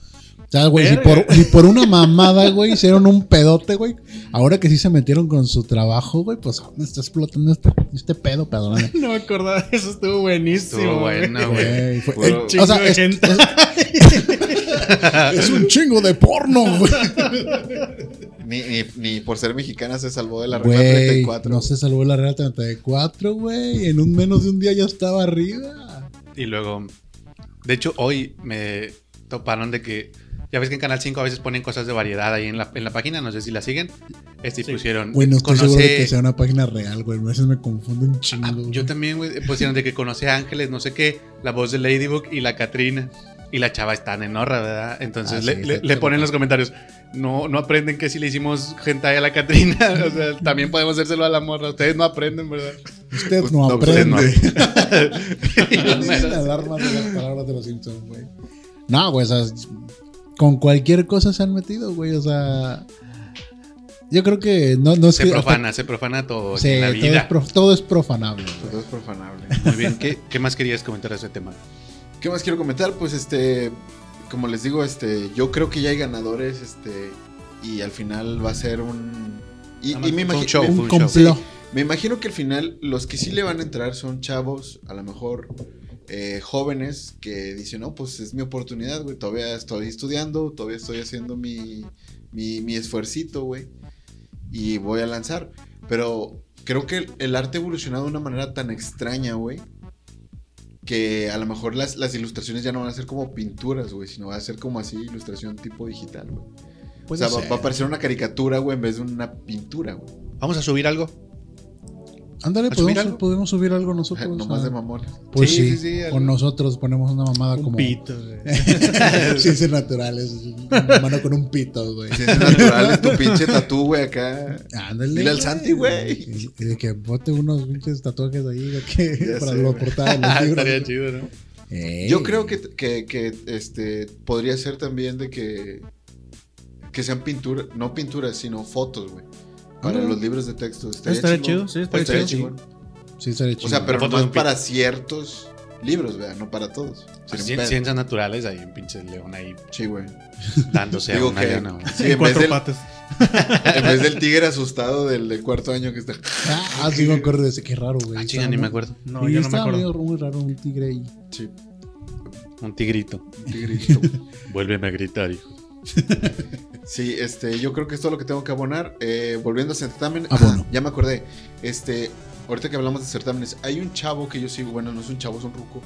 Sea, güey, si por, si por una mamada, güey, hicieron un pedote, güey. Ahora que sí se metieron con su trabajo, güey, pues me está explotando este, este pedo, perdón. no me acordaba de eso, estuvo buenísimo. Estuvo güey. bueno, güey. Fue- Puro- eh, Un chingo de es, gente. es un chingo de porno, güey. Ni, ni, ni por ser mexicana se salvó de la regla Güey, 34. no se salvó la regla 34, güey. En un menos de un día ya estaba arriba. Y luego, de hecho, hoy me toparon de que, ya ves que en Canal 5 a veces ponen cosas de variedad ahí en la, en la página, no sé si la siguen. Este y Sí. pusieron. Güey, no estoy conoce- seguro de que sea una página real, güey. A veces me confundo un Ah, chingo. güey. yo también, güey, pusieron de que conoce a Ángeles, no sé qué, la voz de Ladybug y la Catrina. Y la chava está en enorra, ¿verdad? Entonces Ah, le, sí, le- le ponen en los comentarios, no, no aprenden que si le hicimos hentai a la Catrina, o sea, también podemos hacérselo a la morra. Ustedes no aprenden, ¿verdad? Usted Pues, no no, usted aprende. no Y los Tienen meros- alarmas de las palabras de los Simpsons, güey. No, güey, o sea, con cualquier cosa se han metido, güey. O sea, yo creo que no, no es se que. hasta- profana, se profana todo Sí, en la todo, es prof- todo es profanable. güey. Todo es profanable. Muy bien, ¿Qué, ¿qué más querías comentar de ese tema? ¿Qué más quiero comentar? Pues este, como les digo, este, yo creo que ya hay ganadores, este, y al final va a ser un... Y, me, fue un complot. me imagino que al final los que sí le van a entrar son chavos, a lo mejor eh, jóvenes, que dicen, no, pues es mi oportunidad, güey, todavía estoy estudiando, todavía estoy haciendo mi, mi, mi esfuercito, güey, y voy a lanzar. Pero creo que el, el arte ha evolucionado de una manera tan extraña, güey, que a lo mejor las, las ilustraciones ya no van a ser como pinturas, güey, sino va a ser como así, ilustración tipo digital, güey. O sea, va, va a parecer una caricatura, güey, en vez de una pintura, güey. Vamos a subir algo. Ándale, ¿A subir podemos, podemos subir algo nosotros. Nomás ah. de mamones. Pues Sí, sí, sí, sí, algo. con nosotros ponemos una mamada Un como. pito, güey. Ciencias naturales. Una mano con un pito, güey. Ciencias naturales, tu pinche tatú, güey, acá. Ándale. Dile al Santi, güey. Y, de que bote unos pinches tatuajes ahí, que, para sé, güey. portada los libros. Estaría chido, ¿no? Ey. Yo creo que, que, que, este podría ser también de que que sean pinturas, no pinturas, sino fotos, güey. Para los libros de texto. Estaría chido, sí, estaría Estaría chido. Sí, estaría chido. O sea, pero pi- para ciertos libros, ¿verdad? No para todos. Cien- pedo. Ciencias naturales, ahí un pinche león ahí Sí, güey. dándose a Digo una que leona. güey. sí, En en, vez cuatro del, patas. en vez del tigre asustado del, del cuarto año que está. Ah, ah, sí me acuerdo de ese, qué raro, güey. Ah, chinga, ni me acuerdo. No, Sí, yo no me acuerdo. medio muy raro un tigre ahí. Sí, Un tigrito. un tigrito. Vuélveme a gritar, hijo. Sí, este, yo creo que es todo lo que tengo que abonar. Eh, volviendo a certamen, Abono. ah, ya me acordé. Este, ahorita que hablamos de certámenes, hay un chavo que yo sigo, bueno, no es un chavo, es un ruco,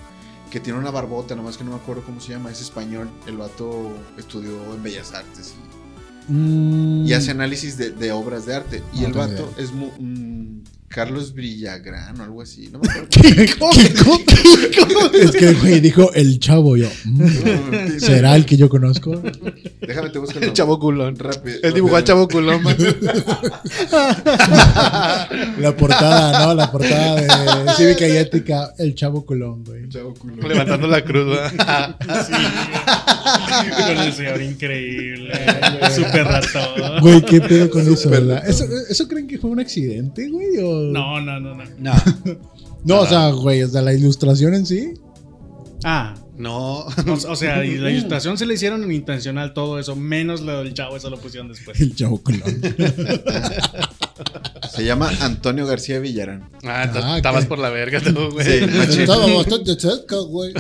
que tiene una barbota, nomás que no me acuerdo cómo se llama, es español. El vato estudió en Bellas Artes y, Mm, y hace análisis de, de obras de arte. Y No el tengo vato idea. es mu- mm, Carlos Villagrán o algo así, no me acuerdo. ¿Qué? ¿Cómo? Es que, güey, dijo el chavo. Yo, mm, ¿será el que yo conozco? Déjame te busco el chavo culón. Rápido. Él dibujó al chavo culón. La portada, ¿no? La portada de Cívica y Ética, el chavo Colón, güey. Chavo culón. Levantando la cruz, ¿verdad? Sí, güey. Con el señor increíble. Súper ratón. Güey, ¿qué pedo con eso, verdad? ¿Eso, ¿Eso creen que fue un accidente, güey? O... No, no, no, no. No. No, o sea, güey, o sea, la ilustración en sí. Ah, No. o, o sea, y la ilustración se le hicieron intencional todo eso, menos lo del chavo, eso lo pusieron después. El chavo Colón. Se llama Antonio García Villarán. Ah, Ah, estabas por la verga tú, güey. Sí, machín. Estaba bastante cerca, güey.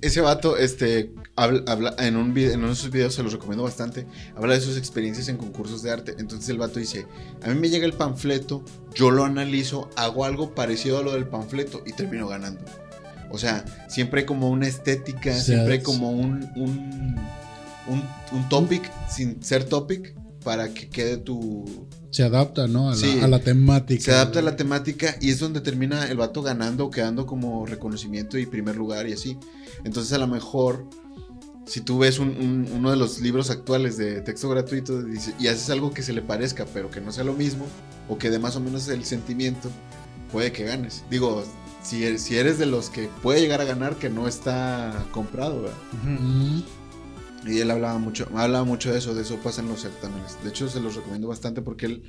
Ese vato, este, habla, habla- en, un video, en uno de sus videos se los recomiendo bastante, habla de sus experiencias en concursos de arte. Entonces el vato dice, a mí me llega el panfleto, yo lo analizo, hago algo parecido a lo del panfleto y termino ganando. O sea, siempre hay como una estética, O sea, siempre hay como un, un, un, un topic sin ser topic para que quede tu... Se adapta, ¿no? A la, Sí. a la temática. Se adapta a la temática y es donde termina el vato ganando, quedando como reconocimiento y primer lugar y así. Entonces a lo mejor, si tú ves un- un- uno de los libros actuales de texto gratuito dice- y haces algo que se le parezca, pero que no sea lo mismo, o que dé más o menos el sentimiento, puede que ganes. Digo, si eres, si eres de los que puede llegar a ganar, que no está comprado, ¿verdad? Y él hablaba mucho, hablaba mucho de eso, de eso pasa en los certámenes. De hecho, se los recomiendo bastante porque él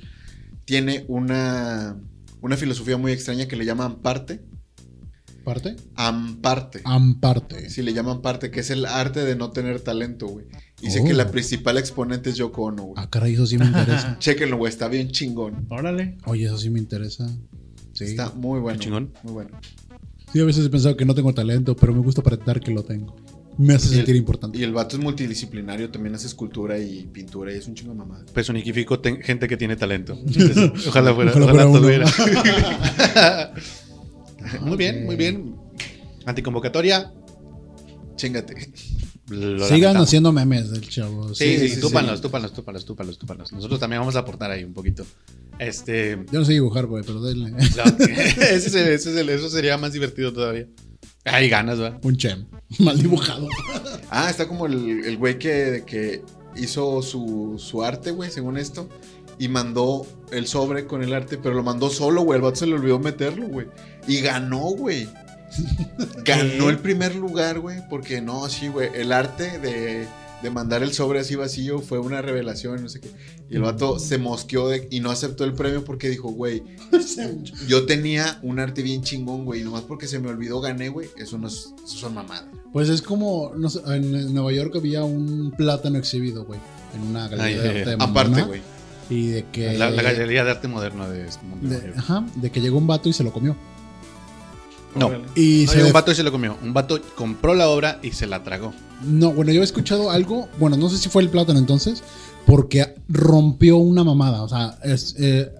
tiene una, una filosofía muy extraña que le llama amparte. ¿Parte? Amparte. Amparte. Sí, le llaman parte, que es el arte de no tener talento, güey. Y sé Oh. que la principal exponente es Yoko Ono, güey. Ah, caray, eso sí me interesa. Chéquenlo, güey, está bien chingón. Órale. Oye, eso sí me interesa. Sí. Está muy bueno. Qué chingón. Muy bueno. Sí, a veces he pensado que no tengo talento, pero me gusta aparentar que lo tengo. Me hace Y el- sentir importante. Y el vato es multidisciplinario, también hace escultura y pintura y es un chingo de mamada. Personifico gente que tiene talento. Ojalá fuera, Ojalá ojalá, fuera. muy bien, muy bien. Anticonvocatoria. Chingate. lo Sigan lamentamos. haciendo memes del chavo. Sí, sí, Sí, sí, sí, túpanos, sí. túpanos, túpanos, túpanos, túpanos. Nosotros también vamos a aportar ahí un poquito. Este. Yo no sé dibujar, güey, pero denle. no, ese es el- ese es el- eso sería más divertido todavía. Hay ganas, ¿va? Un chem. Mal dibujado. Ah, está como el, el güey que, que hizo su, su arte, güey, según esto. Y mandó el sobre con el arte, pero lo mandó solo, güey. El vato se le olvidó meterlo, güey. Y ganó, güey. Ganó el primer lugar, güey. Porque no, sí, güey. El arte de, de mandar el sobre así vacío fue una revelación, no sé qué. Y el vato se mosqueó de- y no aceptó el premio porque dijo, güey, yo tenía un arte bien chingón, güey. Y nomás porque se me olvidó gané, güey. Eso, no es, eso son mamadas. Pues es como, no sé, en Nueva York había un plátano exhibido, güey. en una galería Ay, de arte eh, Aparte, moderna, güey. Y de que. La, la galería de arte moderno de este mundo. de- ajá, de que llegó un vato y se lo comió. No. Y No, se un vato y se lo comió. Un vato compró la obra y se la tragó. No, bueno, yo he escuchado algo, bueno, no sé si fue el plátano entonces, porque rompió una mamada, o sea, es, eh,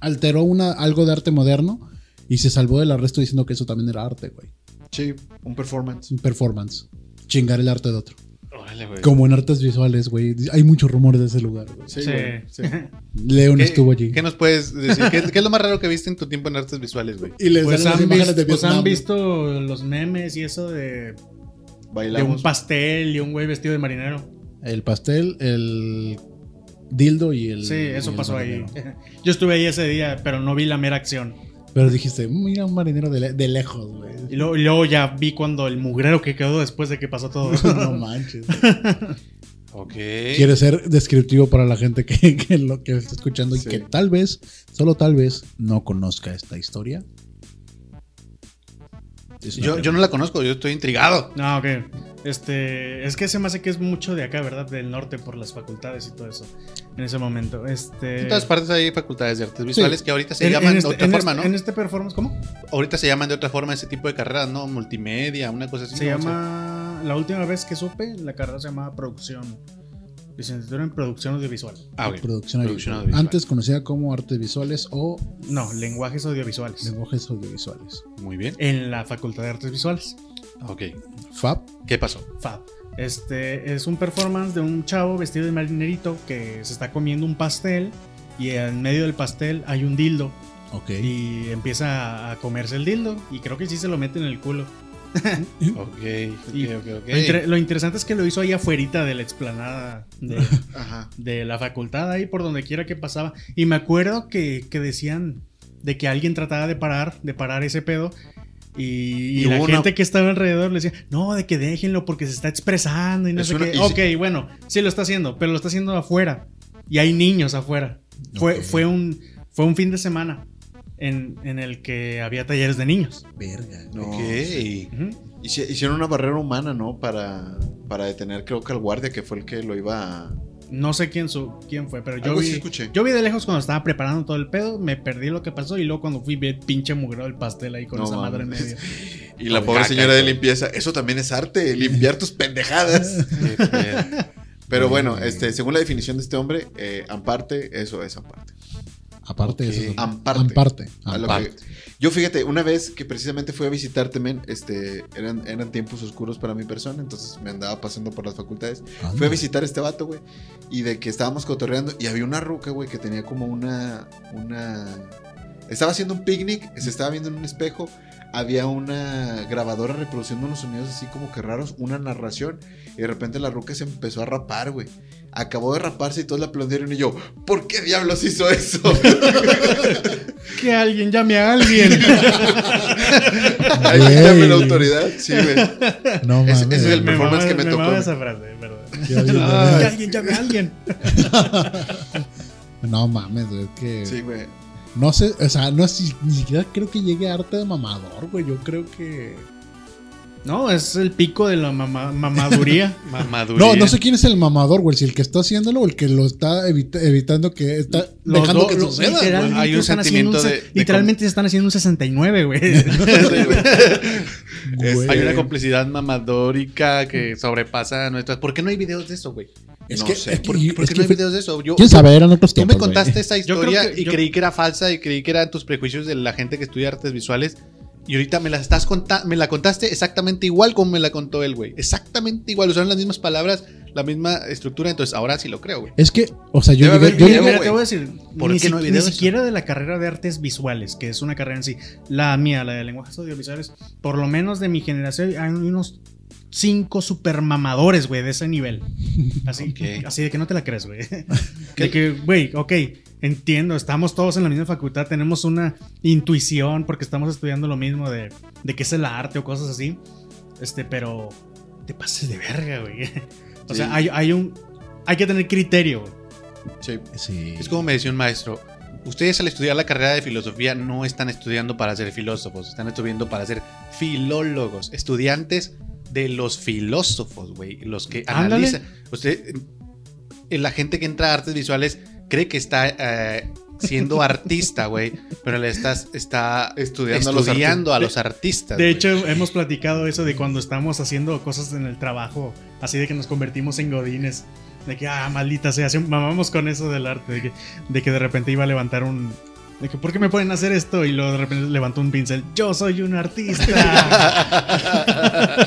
alteró una, algo de arte moderno y se salvó del arresto diciendo que eso también era arte, güey. Sí, un performance. Un performance. Chingar el arte de otro. Órale, güey. Como en artes visuales, güey. Hay muchos rumores de ese lugar, güey. Sí, Sí. güey, sí. León ¿Qué, estuvo allí. ¿Qué nos puedes decir? ¿Qué, qué es lo más raro que viste en tu tiempo en artes visuales, güey? Y les Pues las han, imágenes visto, de pues han visto los memes y eso de, de un Bailamos. pastel y un güey vestido de marinero. El pastel, el dildo y el. Sí, eso pasó ahí. Yo estuve ahí ese día, pero no vi la mera acción. Pero dijiste, mira un marinero de, le- de lejos, güey. Y luego, y luego ya vi cuando el mugrero que quedó después de que pasó todo. no manches. Ok. Quiere ser descriptivo para la gente que, que lo que está escuchando Sí. y que tal vez, solo tal vez, no conozca esta historia. Yo, yo no la conozco, yo estoy intrigado. No, ok. Este, es que se me hace que es mucho de acá, ¿verdad? Del norte por las facultades y todo eso. En ese momento. Este. En todas partes hay facultades de artes visuales que ahorita se en- llaman en de este- otra forma, este- ¿no? En este performance, ¿cómo? Ahorita se llaman de otra forma ese tipo de carreras, ¿no? Multimedia, una cosa así. Se ¿no? llama. La última vez que supe, la carrera se llamaba producción. Licenciatura en producción audiovisual. Ah, ok. Producción, Producción audiovisual. audiovisual. Antes conocida como artes visuales o No, lenguajes audiovisuales. lenguajes audiovisuales. Muy bien. En la Facultad de Artes Visuales. Ok. FAB. ¿Qué pasó? Fab. Este es un performance de un chavo vestido de marinerito que se está comiendo un pastel y en medio del pastel hay un dildo Ok. y empieza a comerse el dildo y creo que sí se lo mete en el culo. Ok, Y ok. Lo, inter- lo interesante es que lo hizo ahí afuerita de la explanada de, Ajá. de la facultad, ahí por donde quiera que pasaba. Y me acuerdo que, que decían de que alguien trataba de parar, de parar ese pedo. Y, y Y la una- gente que estaba alrededor le decía, no, de que déjenlo porque se está expresando y no Es sé una- qué. Ok, bueno, sí lo está haciendo, pero lo está haciendo afuera. Y hay niños afuera. Fue, fue, un, fue un fin de semana en, en el que había talleres de niños. Verga. No, Ok. sí. Ujú. Hici- Hicieron una barrera humana, ¿no? Para, para detener, creo que al guardia, que fue el que lo iba a. No sé quién, su, quién fue, pero yo vi, sí escuché. yo vi de lejos cuando estaba preparando todo el pedo, me perdí lo que pasó y luego cuando fui vi el pinche mugrero del pastel ahí con No esa madre en medio. Y la pobre señora de limpieza. Eso también es arte, limpiar tus pendejadas. Pero bueno, este, según la definición de este hombre, eh, amparte, eso es amparte. Aparte de Ok. eso. Amparte. Amparte. Amparte. que- yo fíjate, una vez que precisamente fui a visitarte, men, este, eran, eran tiempos oscuros para mi persona, entonces me andaba pasando por las facultades. Anda. Fui a visitar a este vato, güey, y de que estábamos cotorreando, y había una ruca, güey, que tenía como una, una... Estaba haciendo un picnic, se estaba viendo en un espejo, había una grabadora reproduciendo unos sonidos así como que raros, una narración, y de repente la ruca se empezó a rapar, güey. Acabó de raparse y todos la aplaudieron y yo, ¿por qué diablos hizo eso? Que alguien llame a alguien. Ahí Güey. llame la autoridad. Sí, güey. No mames. ese es el me performance que me tocó. esa frase, ¿verdad? Que alguien Que llame- alguien llame a alguien. No mames, güey. es que. Sí, güey. No sé, o sea, no si- ni siquiera creo que llegue a arte de mamador, güey. Yo creo que. No, es el pico de la mama- mamaduría. Mamaduría. No, no sé quién es el mamador, güey. Si el que está haciéndolo o el que lo está evita- evitando que está Los dejando dos- que lo- suceda. literalmente Hay un están haciendo sentimiento se- de- de literalmente se están haciendo un 69, güey. Güey. Hay una complicidad mamadórica que sobrepasa nuestras. ¿Por qué no hay videos de eso, güey? Es No que, sé, es que- ¿Por, y- por es qué que no hay fue- videos de eso? Yo, ¿Quién sabe? Eran otros Tú me tiempos, contaste esa historia que- y yo- creí que era falsa y creí que eran tus prejuicios de la gente que estudia artes visuales. Y ahorita me la estás contando, me la contaste exactamente igual como me la contó él, güey. Exactamente igual, usaron las mismas palabras, la misma estructura, entonces ahora sí lo creo, güey. Es que, o sea, yo Debe llegué- yo video, llegué- te voy a decir, ¿Por ni, qué no hay si- ni siquiera de la carrera de artes visuales, que es una carrera en sí, la mía, la de lenguajes audiovisuales, por lo menos de mi generación, hay unos cinco super mamadores, güey, de ese nivel. Así, Ok. así de que no te la crees, güey. De que, güey, ok, entiendo, estamos todos en la misma facultad, tenemos una intuición porque estamos estudiando lo mismo de, de qué es el arte o cosas así. Este, pero te pases de verga, güey. O Sí. sea, hay, hay un. Hay que tener criterio, güey. Sí. Sí. Es como me decía un maestro, ustedes al estudiar la carrera de filosofía no están estudiando para ser filósofos, están estudiando para ser filólogos, estudiantes de los filósofos, güey, los que Ándale. analizan. Usted, eh, la gente que entra a artes visuales cree que está eh, siendo artista, güey, pero le estás está Estudiando a los estudiando a los artistas. De hecho, hemos platicado eso de cuando estamos haciendo cosas en el trabajo, así de que nos convertimos en godines. De que, ah, maldita sea, mamamos con eso del arte, de que, de que de repente iba a levantar un... De que, ¿por qué me pueden hacer esto? Y luego de repente levantó un pincel, yo soy un artista.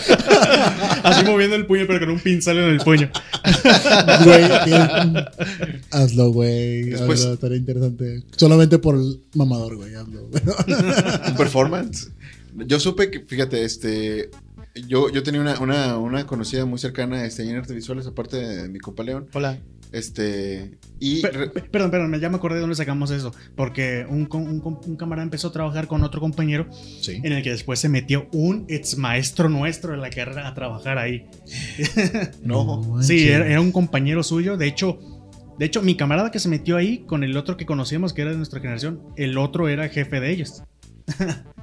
así moviendo el puño, pero con un pincel en el puño. Güey, hazlo, güey. Después- Hazlo, estaría interesante. Solamente por el mamador, güey. Hazlo. güey. Un performance. Yo supe que, fíjate, este. Yo, yo tenía una, una, una conocida muy cercana este, en artes visuales, aparte de mi compa León. Hola. Este. Y. Pe- re- pe- perdón, perdón, ya me acordé de dónde sacamos eso. Porque un, un, un camarada empezó a trabajar con otro compañero Sí. en el que después se metió un ex maestro nuestro de la carrera a trabajar ahí. No. manches. Sí, era, era un compañero suyo. De hecho, de hecho, mi camarada que se metió ahí con el otro que conocíamos, que era de nuestra generación, el otro era jefe de ellos.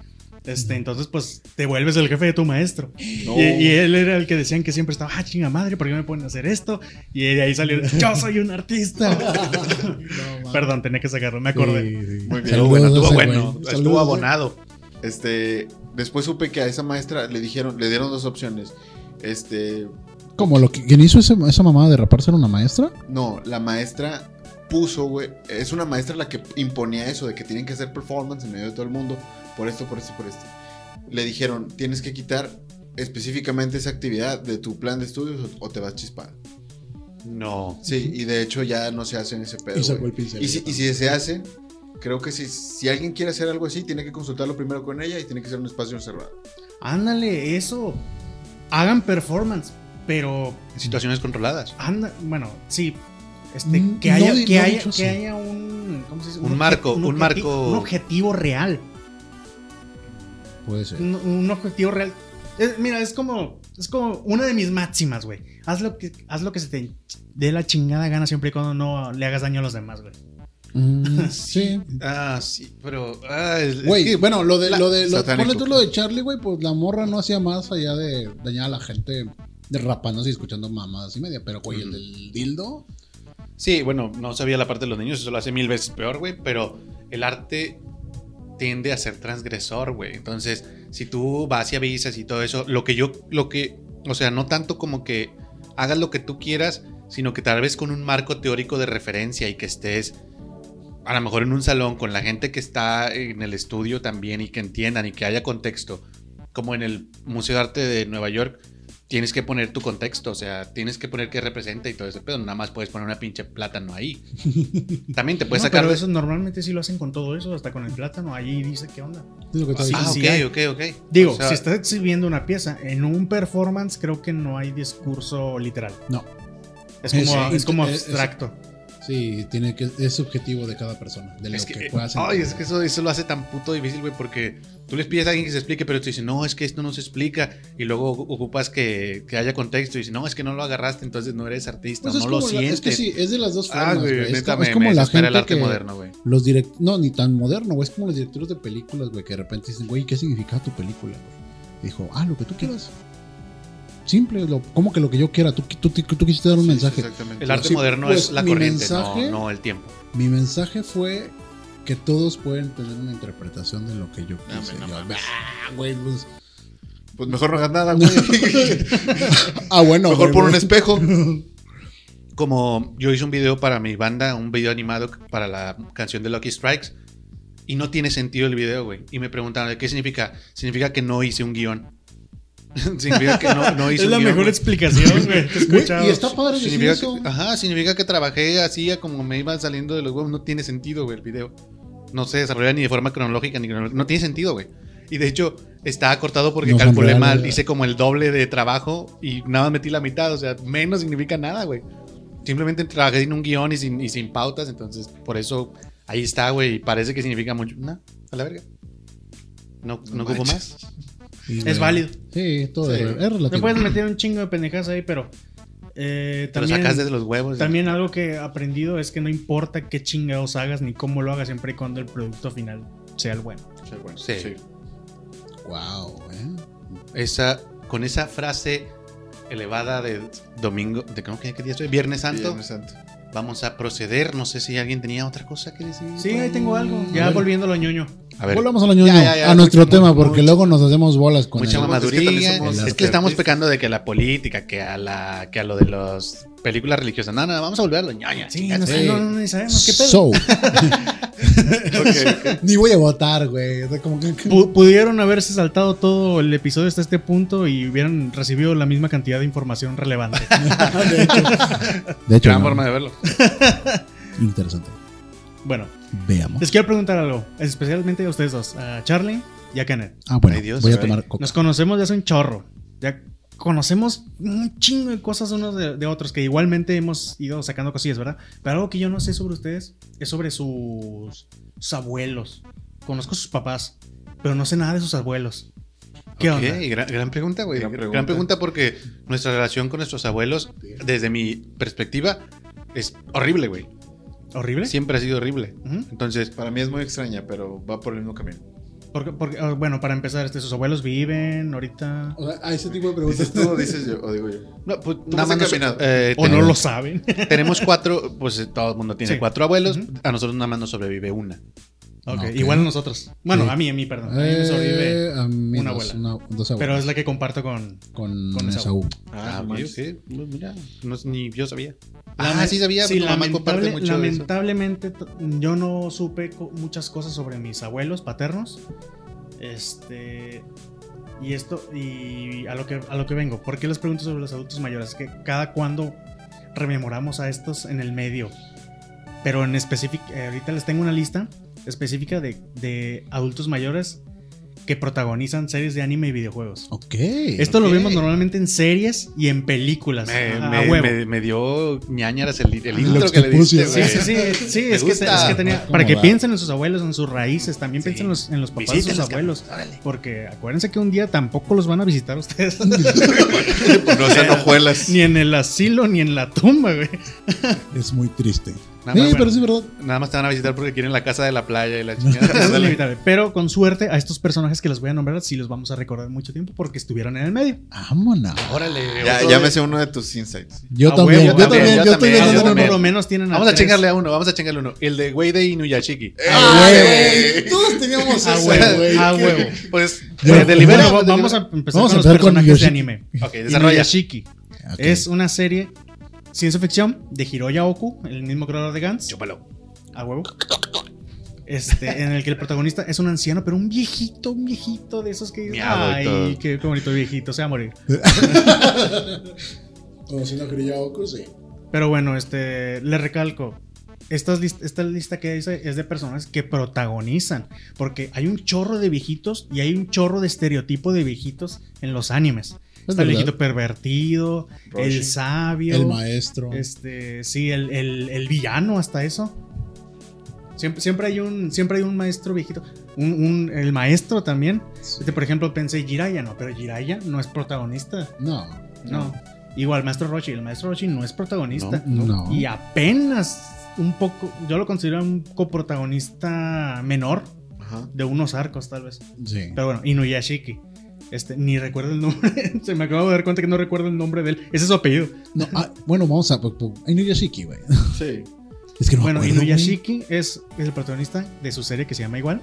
Este, entonces, pues te vuelves el jefe de tu maestro. No. Y, y él era el que decían que siempre estaba, ah, chinga madre, ¿por qué me ponen a hacer esto? Y de ahí salió, yo soy un artista. Perdón, tenía que sacarlo, me acordé. Sí, sí. Muy bien. Estuvo bueno, estuvo bueno. Estuvo abonado. Este. Después supe que a esa maestra le dijeron, le dieron dos opciones. Este. ¿Cómo? ¿Lo que, ¿Quién hizo ese- esa mamada de raparse era una maestra? No, la maestra puso, güey. Es una maestra la que imponía eso de que tienen que hacer performance en medio de todo el mundo. Por esto, por esto, por esto. Le dijeron, tienes que quitar específicamente esa actividad de tu plan de estudios o, o te vas chispada. No. Sí, y de hecho ya no se hace en ese pedo. Y sacó güey. el pincel. Y si, y si se hace, creo que si, si alguien quiere hacer algo así, tiene que consultarlo primero con ella y tiene que ser un espacio cerrado. Ándale, eso. Hagan performance, pero En situaciones controladas. anda, bueno, sí. Este, Mm, que no haya, di- que no haya, que haya un, ¿cómo se dice? Un obje- marco, un objeti- marco- Un objetivo real. Puede ser. Un, un objetivo real. Es- mira, es como, es como una de mis máximas, güey. Haz lo que, haz lo que se te dé la chingada gana siempre y cuando no le hagas daño a los demás, güey. Mm, sí. Ah, sí, pero. ah, es- es Güey, que- bueno, lo de, la- lo de, lo, ponle tú lo de Charlie, güey, pues la morra no hacía más allá de dañar a la gente derrapándose y escuchando mamadas y media, pero güey, el del dildo, Sí, bueno, no sabía la parte de los niños, eso lo hace mil veces peor, güey, pero el arte tiende a ser transgresor, güey. Entonces, si tú vas y avisas y todo eso, lo que yo, lo que, o sea, no tanto como que hagas lo que tú quieras, sino que tal vez con un marco teórico de referencia y que estés a lo mejor en un salón con la gente que está en el estudio también y que entiendan y que haya contexto, como en el Museo de Arte de Nueva York, tienes que poner tu contexto, o sea, tienes que poner qué representa y todo ese pedo, nada más puedes poner una pinche plátano ahí. También te puedes No, sacar pero eso normalmente sí lo hacen con todo eso, hasta con el plátano. Ahí dice qué onda. es lo que Sí, Ah, ok, sí hay. ok, ok. Digo, O sea, si estás exhibiendo una pieza en un performance, creo que no hay discurso literal. No. Es como, Es- es como es- es- abstracto. Sí, tiene que, es subjetivo de cada persona, de lo Es que, que, puedas ay, es que eso, eso lo hace tan puto difícil, güey, porque tú les pides a alguien que se explique, pero te dice, no, es que esto no se explica, y luego ocupas que, que haya contexto, y dice, no, es que no lo agarraste, entonces no eres artista, Pues es no lo la- sientes. es que sí, es de las dos formas, Ah, güey. güey, Es, neta, como- es como me la gente el arte que moderno, güey. los direct no, ni tan moderno, güey, es como los directores de películas, güey, que de repente dicen, güey, ¿qué significa tu película? güey? Dijo, ah, lo que tú quieras. Simple, lo, como que lo que yo quiera, tú, tú, tú, tú quisiste dar un Sí, mensaje. exactamente. El arte Sí, moderno pues, es la mi corriente, mensaje- no, no el tiempo. Mi mensaje fue que todos pueden tener una interpretación de lo que yo quise. no ah, güey, pues, Pues mejor no hagas nada, güey. ah, bueno. mejor güey, pon un espejo. Como yo hice un video para mi banda, un video animado para la canción de Lucky Strikes, y no tiene sentido el video, güey. Y me preguntaron, ¿qué significa? Significa que no hice un guion. significa que no, no hice Es un la guion, mejor güey. explicación, güey. escuchado. y está padre decir Significa eso. que, ajá, significa que trabajé así como me iban saliendo de los huevos. No tiene sentido, güey, el video. No se desarrolla ni de forma cronológica ni cronológica. No tiene sentido, güey. Y de hecho, está cortado porque No calculé mal. Hice como el doble de trabajo y nada más metí la mitad. O sea, menos significa nada, güey. Simplemente trabajé sin un guion y sin, y sin pautas. Entonces, por eso ahí está, güey. Y parece que significa mucho. No, a la verga. No, no, No ocupo más. Sí, Es válido. Sí, todo Sí. es, es Te relativo. puedes meter un chingo de pendejadas ahí, pero eh, Te lo también, sacas desde los huevos. también algo que he aprendido es que no importa qué chingados hagas ni cómo lo hagas, siempre y cuando el producto final sea el bueno. Sí, bueno, Sí. sí. Wow, güey. esa, con esa frase elevada de domingo, de ¿cómo que qué día es hoy? Viernes Santo. Viernes Santo. Vamos a proceder. No sé si alguien tenía otra cosa que decir. Sí, ahí tengo algo. A Ya volviendo a lo ñoño. A ver, Volvamos a lo ñoño, Ya, ya, ya, a nuestro mucho, tema, mucho, porque mucho. luego nos hacemos bolas con mucha mamaduría. Es que también somos Es los que estamos pecando de que la política, que a la, que a lo de las películas religiosas. No, no, vamos a volver a lo ñoño. Sí, chicas. no, sé, Sí. no, sabemos qué pedo. So. Ni voy a votar, güey. O sea, como que- Pu- pudieron haberse saltado todo el episodio hasta este punto y hubieran recibido la misma cantidad de información relevante. de hecho, de hecho Gran no. forma de verlo. interesante. bueno, Veamos. les quiero preguntar algo, especialmente a ustedes dos, a Charlie y a Kenneth. Ah, bueno, Ay, Dios, voy a tomar coca. Nos conocemos ya hace un chorro. Ya conocemos un chingo de cosas unos de, de otros que igualmente hemos ido sacando cosillas, ¿verdad? Pero algo que yo no sé sobre ustedes es sobre sus, sus abuelos. Conozco a sus papás, pero no sé nada de sus abuelos. ¿Qué onda? Gran, gran pregunta, güey. Gran Gran pregunta. porque nuestra relación con nuestros abuelos, desde mi perspectiva, es horrible, güey. ¿Horrible? Siempre ha sido horrible. Entonces, Para mí es muy extraña, pero va por el mismo camino. Porque, porque, ah, bueno, para empezar, este, sus abuelos viven ahorita. O sea, a ese tipo de preguntas. ¿Dices tú o dices yo? O digo yo. no, pues, Tú nada más nos- encaminado. eh, O no lo saben. Tenemos cuatro, pues eh, todo el mundo tiene Sí. cuatro abuelos. A nosotros nada más nos sobrevive una. Ok. Igual a nosotros. Bueno, Sí. a mí, a mí, perdón. A mí me sobrevive. Eh, a mí una dos, abuela. una- dos Pero es la que comparto con. con, con Esaú. Ah, manches. ok. Pues mira, no, ni yo sabía. Ah, sí sabía, sí, tu mamá comparte mucho eso. lamentablemente yo no supe co- muchas cosas sobre mis abuelos paternos. Este y esto y a lo que a lo que vengo. ¿Por qué les pregunto sobre los adultos mayores? Es que cada cuando rememoramos a estos en el medio. Pero en específico, eh, ahorita les tengo una lista específica de, de adultos mayores que protagonizan series de anime y videojuegos. Ok. Esto lo vemos normalmente en series y en películas. Me, a, a me- huevo. me- me dio ñañaras el, el intro que le diste, Sí, sí, sí, sí, es que, es que tenía, ¿Cómo para que va? piensen en sus abuelos, en sus raíces, también Sí. piensen en los, en los papás de sus abuelos. cabrón. Porque acuérdense que un día tampoco los van a visitar ustedes. No sean hojuelas. ni en el asilo, ni en la tumba, güey. Es muy triste. Nada Sí, más, pero bueno, sí es verdad. nada más te van a visitar porque quieren la casa de la playa y la chingada. inevitable. Pero con suerte, a estos personajes que les voy a nombrar, sí los vamos a recordar mucho tiempo porque estuvieron en el medio. Vámonos. Órale. Ya, ya me sé uno de tus insights. Yo también, huevo, yo también, también, yo también, yo por también. uno. lo menos tienen Vamos a chingarle a uno, vamos a chingarle a uno. El de Güey de Inuyashiki. Ah, ¡Ay, güey! Todos teníamos A ese, huevo, güey. a huevo. Pues, eh, Bueno, delibera- vamos a empezar Vamos a con los con personajes de anime. Ok, desarrolla. Inuyashiki. Es una serie ciencia ficción de Hiroya Oku, el mismo creador de Gantz. Chúpalo. A huevo. Este, en el que el protagonista es un anciano, pero un viejito, un viejito de esos que dicen, ay, qué, qué bonito viejito, se va a morir. Conociendo a Kriyaoku, sí. Pero bueno, este, le recalco, esta, lista, esta lista que dice es de personas que protagonizan, porque hay un chorro de viejitos y hay un chorro de estereotipo de viejitos en los animes. Está el viejito pervertido, Roshi. el sabio, El maestro. este, sí, el, el- el villano, hasta eso. Siempre, siempre, hay un, siempre hay un maestro viejito. Un, un- el maestro también. Este, por ejemplo, pensé Jiraiya, no, pero Jiraiya no es protagonista. No, No. Igual, maestro Roshi. El maestro Roshi no es protagonista. no. Y apenas un poco, yo lo considero un coprotagonista menor Ajá. de unos arcos, tal vez. Sí. Pero bueno, Inuyashiki. Este, ni recuerdo el nombre. Se me acabo de dar cuenta que no recuerdo el nombre de él. Ese es su apellido. No, ah, bueno, vamos a. pues, pues, Inuyashiki, güey. Sí. Es que no bueno, acuerdo. Inuyashiki es, es el protagonista de su serie que se llama igual.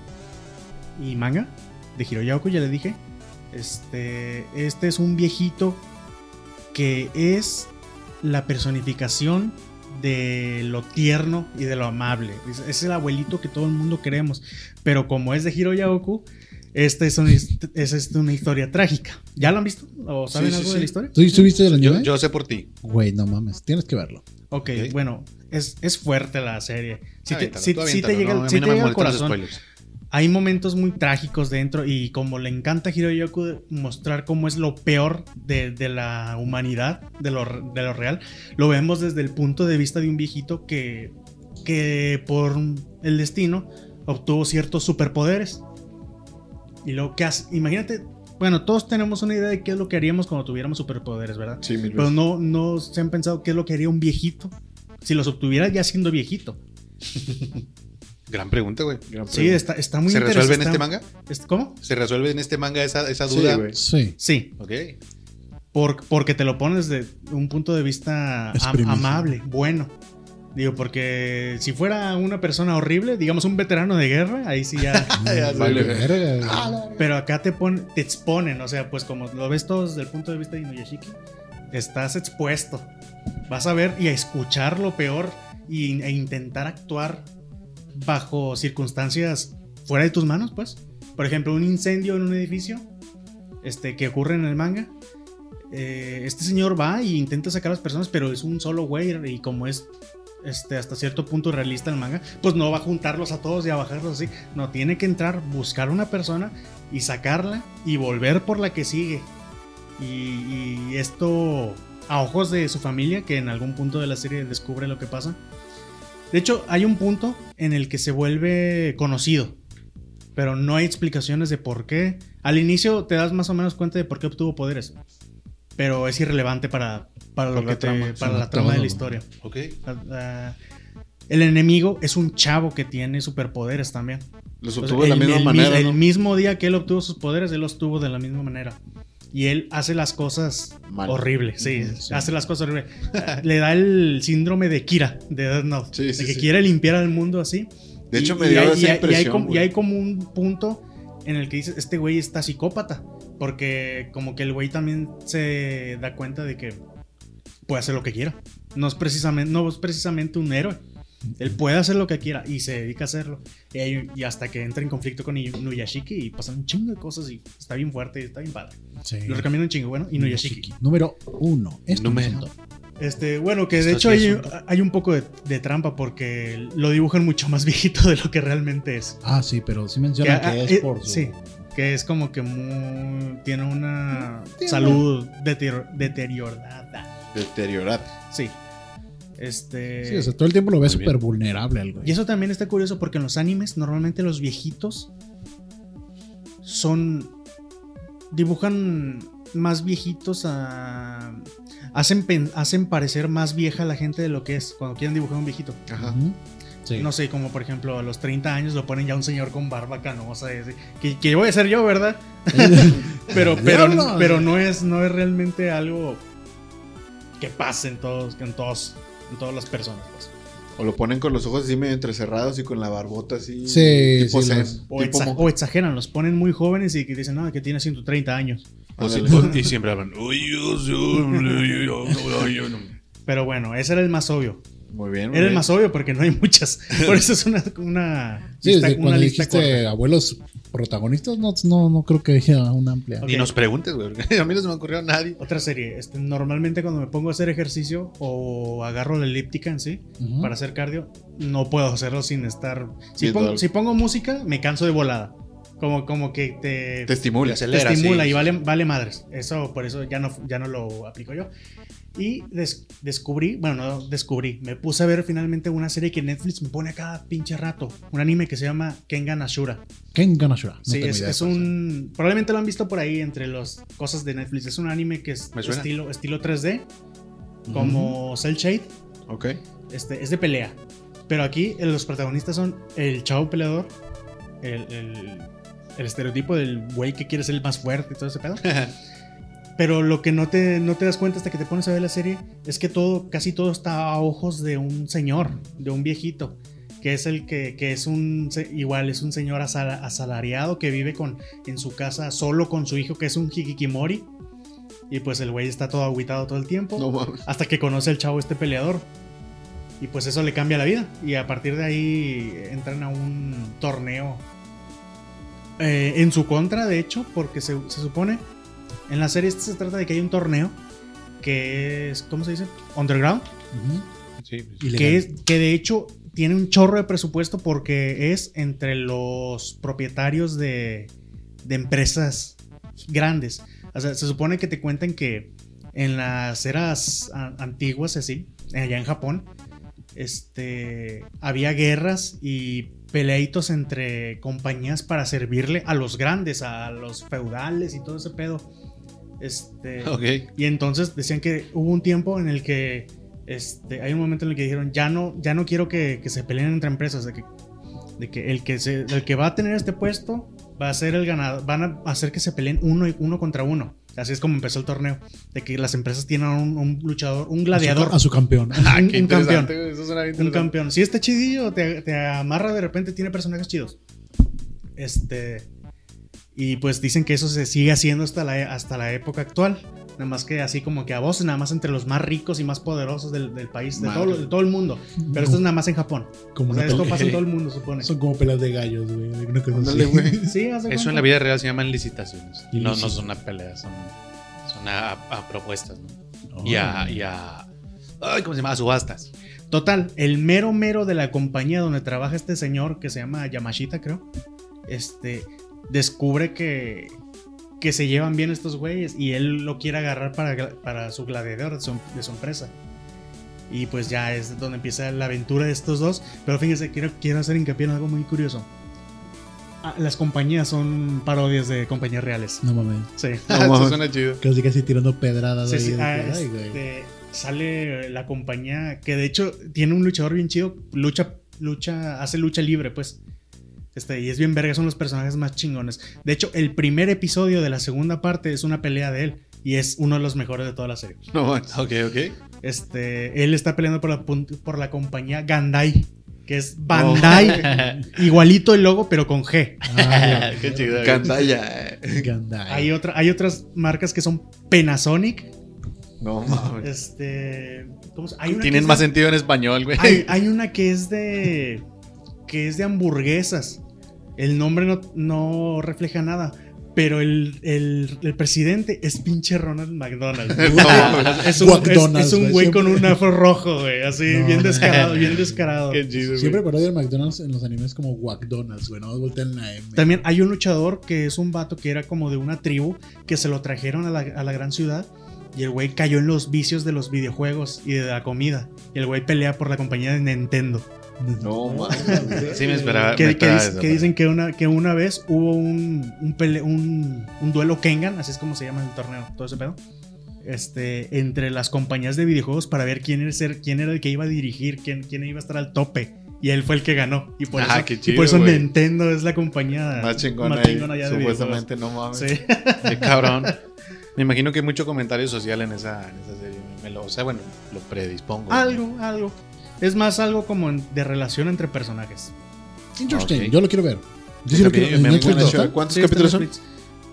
Y manga. De Hiroya Oku, ya le dije. Este, este es un viejito que es la personificación de lo tierno y de lo amable. Es, es el abuelito que todo el mundo queremos. Pero como es de Oku, esta es una, es este, una historia trágica. ¿Ya lo han visto? ¿O saben Sí, sí, algo de la historia? ¿Tú estuviste del Yo, anime? yo sé por ti. Güey, no mames. Tienes que verlo. Ok, Ok. bueno, es, es fuerte la serie. Si te, Aviéntalo, si- te llega, no, a si no te llega al corazón. Hay momentos muy trágicos dentro y como le encanta a Hiroyoku mostrar cómo es lo peor de, de la humanidad, de lo, de lo real, lo vemos desde el punto de vista de un viejito que, que por el destino obtuvo ciertos superpoderes. Y lo que hace, imagínate, bueno, todos tenemos una idea de qué es lo que haríamos cuando tuviéramos superpoderes, ¿verdad? Sí, mil Pero veces. no, no se han pensado qué es lo que haría un viejito si los obtuviera ya siendo viejito. Gran pregunta, güey. Gran Sí, está, está muy ¿Se resuelve en este manga? ¿Cómo? ¿Se resuelve en este manga esa, esa Sí, duda? güey. Sí. Sí, ok. por- porque te lo pones de un punto de vista am- amable, bueno. Digo, porque si fuera una persona horrible, digamos un veterano de guerra, ahí sí ya. Ya Vale, verga, güey. Pero acá te, pon- te exponen, o sea, pues como lo ves todos desde el punto de vista de Inuyashiki, estás expuesto. Vas a ver y a escuchar lo peor y, e intentar actuar bajo circunstancias fuera de tus manos, pues. Por ejemplo, un incendio en un edificio este, que ocurre en el manga. eh, este señor va y intenta sacar a las personas, pero es un solo güey y como es este, hasta cierto punto realista el manga, pues no va a juntarlos a todos y a bajarlos así. No, tiene que entrar, buscar una persona y sacarla y volver por la que sigue. Y, y esto a ojos de su familia, que en algún punto de la serie descubre lo que pasa. De hecho, hay un punto en el que se vuelve conocido, pero no hay explicaciones de por qué. Al inicio te das más o menos cuenta de por qué obtuvo poderes, pero es irrelevante para, para, lo Para que la te- trama. para la trama de todo. la historia. Ok. Ah, el enemigo es un chavo que tiene superpoderes también. Los obtuvo de la el- misma el, manera. El ¿no? mismo día que él obtuvo sus poderes, él los tuvo de la misma manera. Y él hace las cosas Mal. horribles. Sí, sí. hace las cosas horribles. Le da el síndrome de Kira, de Death Note. Sí, sí, de que sí. quiere limpiar al mundo así. De hecho, Y- me y dio hay- esa y hay- y hay impresión, como- Y hay como un punto en el que dices, este güey está psicópata. Porque como que el güey también se da cuenta de que puede hacer lo que quiera. No es precisamente, no es precisamente un héroe. Él puede hacer lo que quiera y se dedica a hacerlo. Y, hasta que entra en conflicto con Inuyashiki y pasan un chingo de cosas y está bien fuerte y está bien padre. Sí. Lo recomiendo un chingo. Bueno, Inuyashiki. Número uno. Esto Número. Este, bueno, que de hecho hay, hay un poco de, de trampa porque lo dibujan mucho más viejito de lo que realmente es. Ah, sí, pero sí menciona que, ah, es eh, por su. Sí, que es como que muy- tiene una Tiene salud deterior- deteriorada. Deteriorar. Sí. Este. Sí, o sea, todo el tiempo lo ves bien. súper vulnerable al güey. Y eso también está curioso porque en los animes normalmente los viejitos son dibujan más viejitos a hacen pen- hacen parecer más vieja a la gente de lo que es cuando quieren dibujar un viejito. Ajá. Sí. No sé, como por ejemplo a los 30 años lo ponen ya un señor con barba canosa, y así, que, que voy a ser yo, ¿verdad? pero pero, Diablo. pero no es no es realmente algo que pase en todos en todos en todas las personas, pues. O lo ponen con los ojos así medio entrecerrados y con la barbota así. Sí, tipo sí, zen, los- O, tipo exa- mo- o exageran, los ponen muy jóvenes y que dicen, no, que tiene 130 años. O si- y siempre hablan. "Uy, yo soy- yo no". Pero bueno, ese era el más obvio. Muy bien. muy Era el más obvio porque no hay muchas. Por eso es una, una Sí, lista, una cuando lista dijiste corta. abuelos protagonistas, no, no, no creo que haya una amplia. Ok. Ni nos preguntes, güey. A mí no se me ocurrió a nadie. Otra serie. Este, normalmente cuando me pongo a hacer ejercicio o agarro la elíptica en sí Ujú. para hacer cardio, no puedo hacerlo sin estar... Si, Viendo pongo, si pongo música, me canso de volada. Como, como que te, Te estimula. Te te acelera, estimula sí. y vale, vale madres. Eso, por eso ya no, ya no lo aplico yo. Y des- descubrí, bueno, no descubrí, me puse a ver finalmente una serie que Netflix me pone a cada pinche rato. Un anime que se llama Kengan Ashura. Kengan Ashura. No sí, es, un. Probablemente lo han visto por ahí entre las cosas de Netflix. Es un anime que es estilo, estilo 3D, sea. como Cell Shade. Ok. Este, es de pelea. Pero aquí eh, los protagonistas son el chavo peleador, el, el- el estereotipo del güey que quiere ser el más fuerte y todo ese pedo. Pero lo que no te, no te das cuenta hasta que te pones a ver la serie es que todo, casi todo está a ojos de un señor, de un viejito, que es el que, que es un, igual es un señor asala- asalariado que vive con, en su casa solo con su hijo que es un hikikimori. Y pues el güey está todo aguitado todo el tiempo. No. Hasta que conoce al chavo este peleador. Y pues eso le cambia la vida. Y a partir de ahí entran a un torneo. eh, en su contra, de hecho, porque se, se supone. En la serie esta se trata de que hay un torneo. Que es. ¿Cómo se dice? Underground. Ujú. Sí, pues. Que, es, que de hecho tiene un chorro de presupuesto porque es entre los propietarios de, de empresas grandes. O sea, se supone que te cuentan que en las eras antiguas, así, allá en Japón, este, había guerras y peleitos entre compañías para servirle a los grandes, a los feudales y todo ese pedo. Este, y entonces decían que hubo un tiempo en el que este, hay un momento en el que dijeron, ya no, ya no quiero que, que se peleen entre empresas, de que, de que, el, que se, el que va a tener este puesto va a ser el ganador, van a hacer que se peleen uno, y- uno contra uno. Así es como empezó el torneo. De que las empresas tienen un, un luchador, un A gladiador. su, a su campeón. Ah, un- qué un campeón. interesante, güey, Eso suena bien Un campeón. Si está chidillo, te, te amarra de repente, tiene personajes chidos. Este. Y pues dicen que eso se sigue haciendo hasta la, hasta la época actual. Nada más que así como que a voces, nada más entre los más ricos y más poderosos del, del país, de todo, de todo el mundo. Pero esto es nada más en Japón. Como O sea, esto pasa en todo el mundo, supone. Son como peleas de gallos, güey. Una cosa Ándale, así. güey. Sí, Eso en la vida real se llaman licitaciones. Y No, no son una pelea, son, son a, a propuestas, ¿no? Y a, y a. Ay, ¿cómo se llama? A subastas. Total, el mero mero de la compañía donde trabaja este señor que se llama Yamashita, creo. Este descubre que, que se llevan bien estos güeyes y él lo quiere agarrar para, para su gladiador de su, de su empresa. Y pues ya es donde empieza la aventura de estos dos. Pero fíjense, quiero, quiero hacer hincapié en algo muy curioso. Ah, las compañías son parodias de compañías reales. No mames. Sí. Eso mames. suena chido. Casi casi tirando pedradas Sí, ahí. sí, ah, ay, güey. este, sale la compañía que de hecho tiene un luchador bien chido, lucha, lucha, hace lucha libre, pues. Este, y es bien verga, son los personajes más chingones. De hecho, el primer episodio de la segunda parte es una pelea de él. Y es uno de los mejores de toda la serie. No manches. Ok, ok. Este, él está peleando por la, pun- por la compañía Gandai. Que es Bandai. igualito el logo, pero con G. Ah, Qué chido. Gandaya. Gandai. Hay, otra, hay otras marcas que son Panasonic. No mames. Este. ¿cómo se- hay una que Tienen más de- sentido en español, güey. Hay, hay una que es de. Que es de hamburguesas. El nombre no, no refleja nada. Pero el, el- el presidente es pinche Ronald McDonald. No, es un, es- McDonald's, es un güey, con un afro rojo, güey. Así, No. bien descarado, bien descarado. Qué chido, güey. Siempre parodia el McDonald's en los animes como McDonald's, güey. No voltean la M. También hay un luchador que es un vato que era como de una tribu que se lo trajeron a la, a la gran ciudad. Y el güey cayó en los vicios de los videojuegos y de la comida. Y el güey pelea por la compañía de Nintendo. No mames. Sí me esperaba. me que, que esperaba dic- eso, que dicen que una, que una vez hubo un, un, pele- un, un duelo Kengan, así es como se llama el torneo, todo ese pedo. Este, entre las compañías de videojuegos para ver quién era, ser, quién era el que iba a dirigir, quién, quién iba a estar al tope. Y él fue el que ganó. Y por Ah, eso, qué y por chido, eso. Nintendo es la compañía Más chingona, más ahí, chingona ya de Supuestamente, no mames. Sí. Qué cabrón. Me imagino que hay mucho comentario social en esa, en esa serie. Me lo, o sea, bueno, lo predispongo. algo, algo. Es más algo como en- de relación entre personajes. Interesting. Yo lo quiero ver. Yo sí lo quiero ¿En? ¿Cuántos Sí, en capítulos son?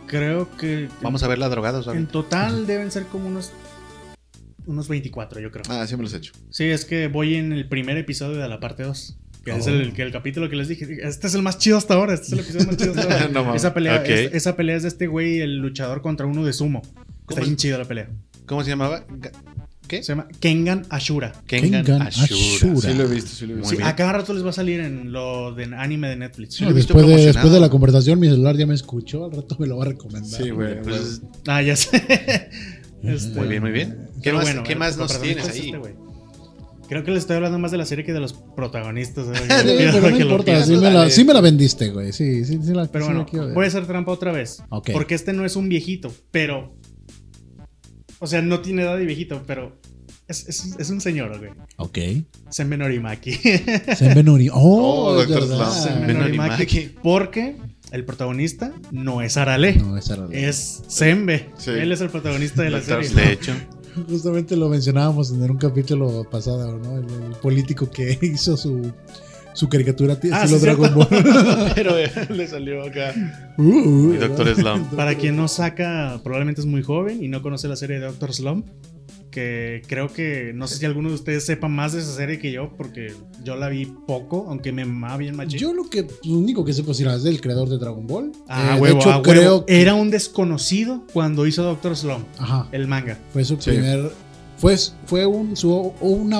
Creo que Vamos a ver la drogados en ahorita. total deben ser como unos unos 24, yo creo. Ah, sí me los he hecho. Sí, es que voy en el primer episodio de la parte 2. Que es Oh. el, que el capítulo que les dije. Este es el más chido hasta ahora. Este es el episodio más chido hasta ahora. No esa, pelea, es- esa pelea es de este güey, el luchador contra uno de sumo. ¿Cómo Está es? bien chida la pelea. ¿Cómo se llamaba? ¿Qué? Se llama Kengan Ashura. Kengan, Kengan Ashura. Ashura. Sí lo he visto, sí lo he visto. Muy Sí, bien. a cada rato les va a salir en lo de anime de Netflix. Sí, No, visto después, de, después de la conversación, mi celular ya me escuchó. Al rato me lo va a recomendar. Sí, güey. Pues, Ah, ya sé. Este, muy bien, muy bien. ¿Qué más, bueno, ¿qué más nos protagonista tienes es ahí? este. Creo que les estoy hablando más de la serie que de los protagonistas. Pero Para no importa, sí me, la, sí me la vendiste, güey. Sí, sí, sí la, Pero sí bueno, voy a hacer trampa otra vez. Porque este no es un viejito, pero. O sea, no tiene edad de viejito, pero. Es, es, es un señor, güey. Ok. Senben Norimaki. Senbenuri. Oh, Oh, es Doctor verdad. Slump. Senben Senben Norimaki. Norimaki. Porque el protagonista no es Arale. No, esa era la- Es Sembe. Sí. Él es el protagonista de la Doctor serie. De hecho, Justamente lo mencionábamos en un capítulo pasado, ¿no? El, el político que hizo su, su caricatura t- Ah, estilo sí, Dragon Ball. pero eh, le salió acá. Uh, Y Doctor Slump. Para quien no saca, probablemente es muy joven y no conoce la serie de Doctor Slump. Que creo que no sé si alguno de ustedes sepa más de esa serie que yo, porque yo la vi poco, aunque me mamaba bien machín. Yo lo que lo único que sé pues es del creador de Dragon Ball. Ah, Eh, huevo, de hecho, ah, huevo. creo que Era un desconocido cuando hizo Doctor Slump, ajá, el manga. fue su Sí. primer fue fue un su, una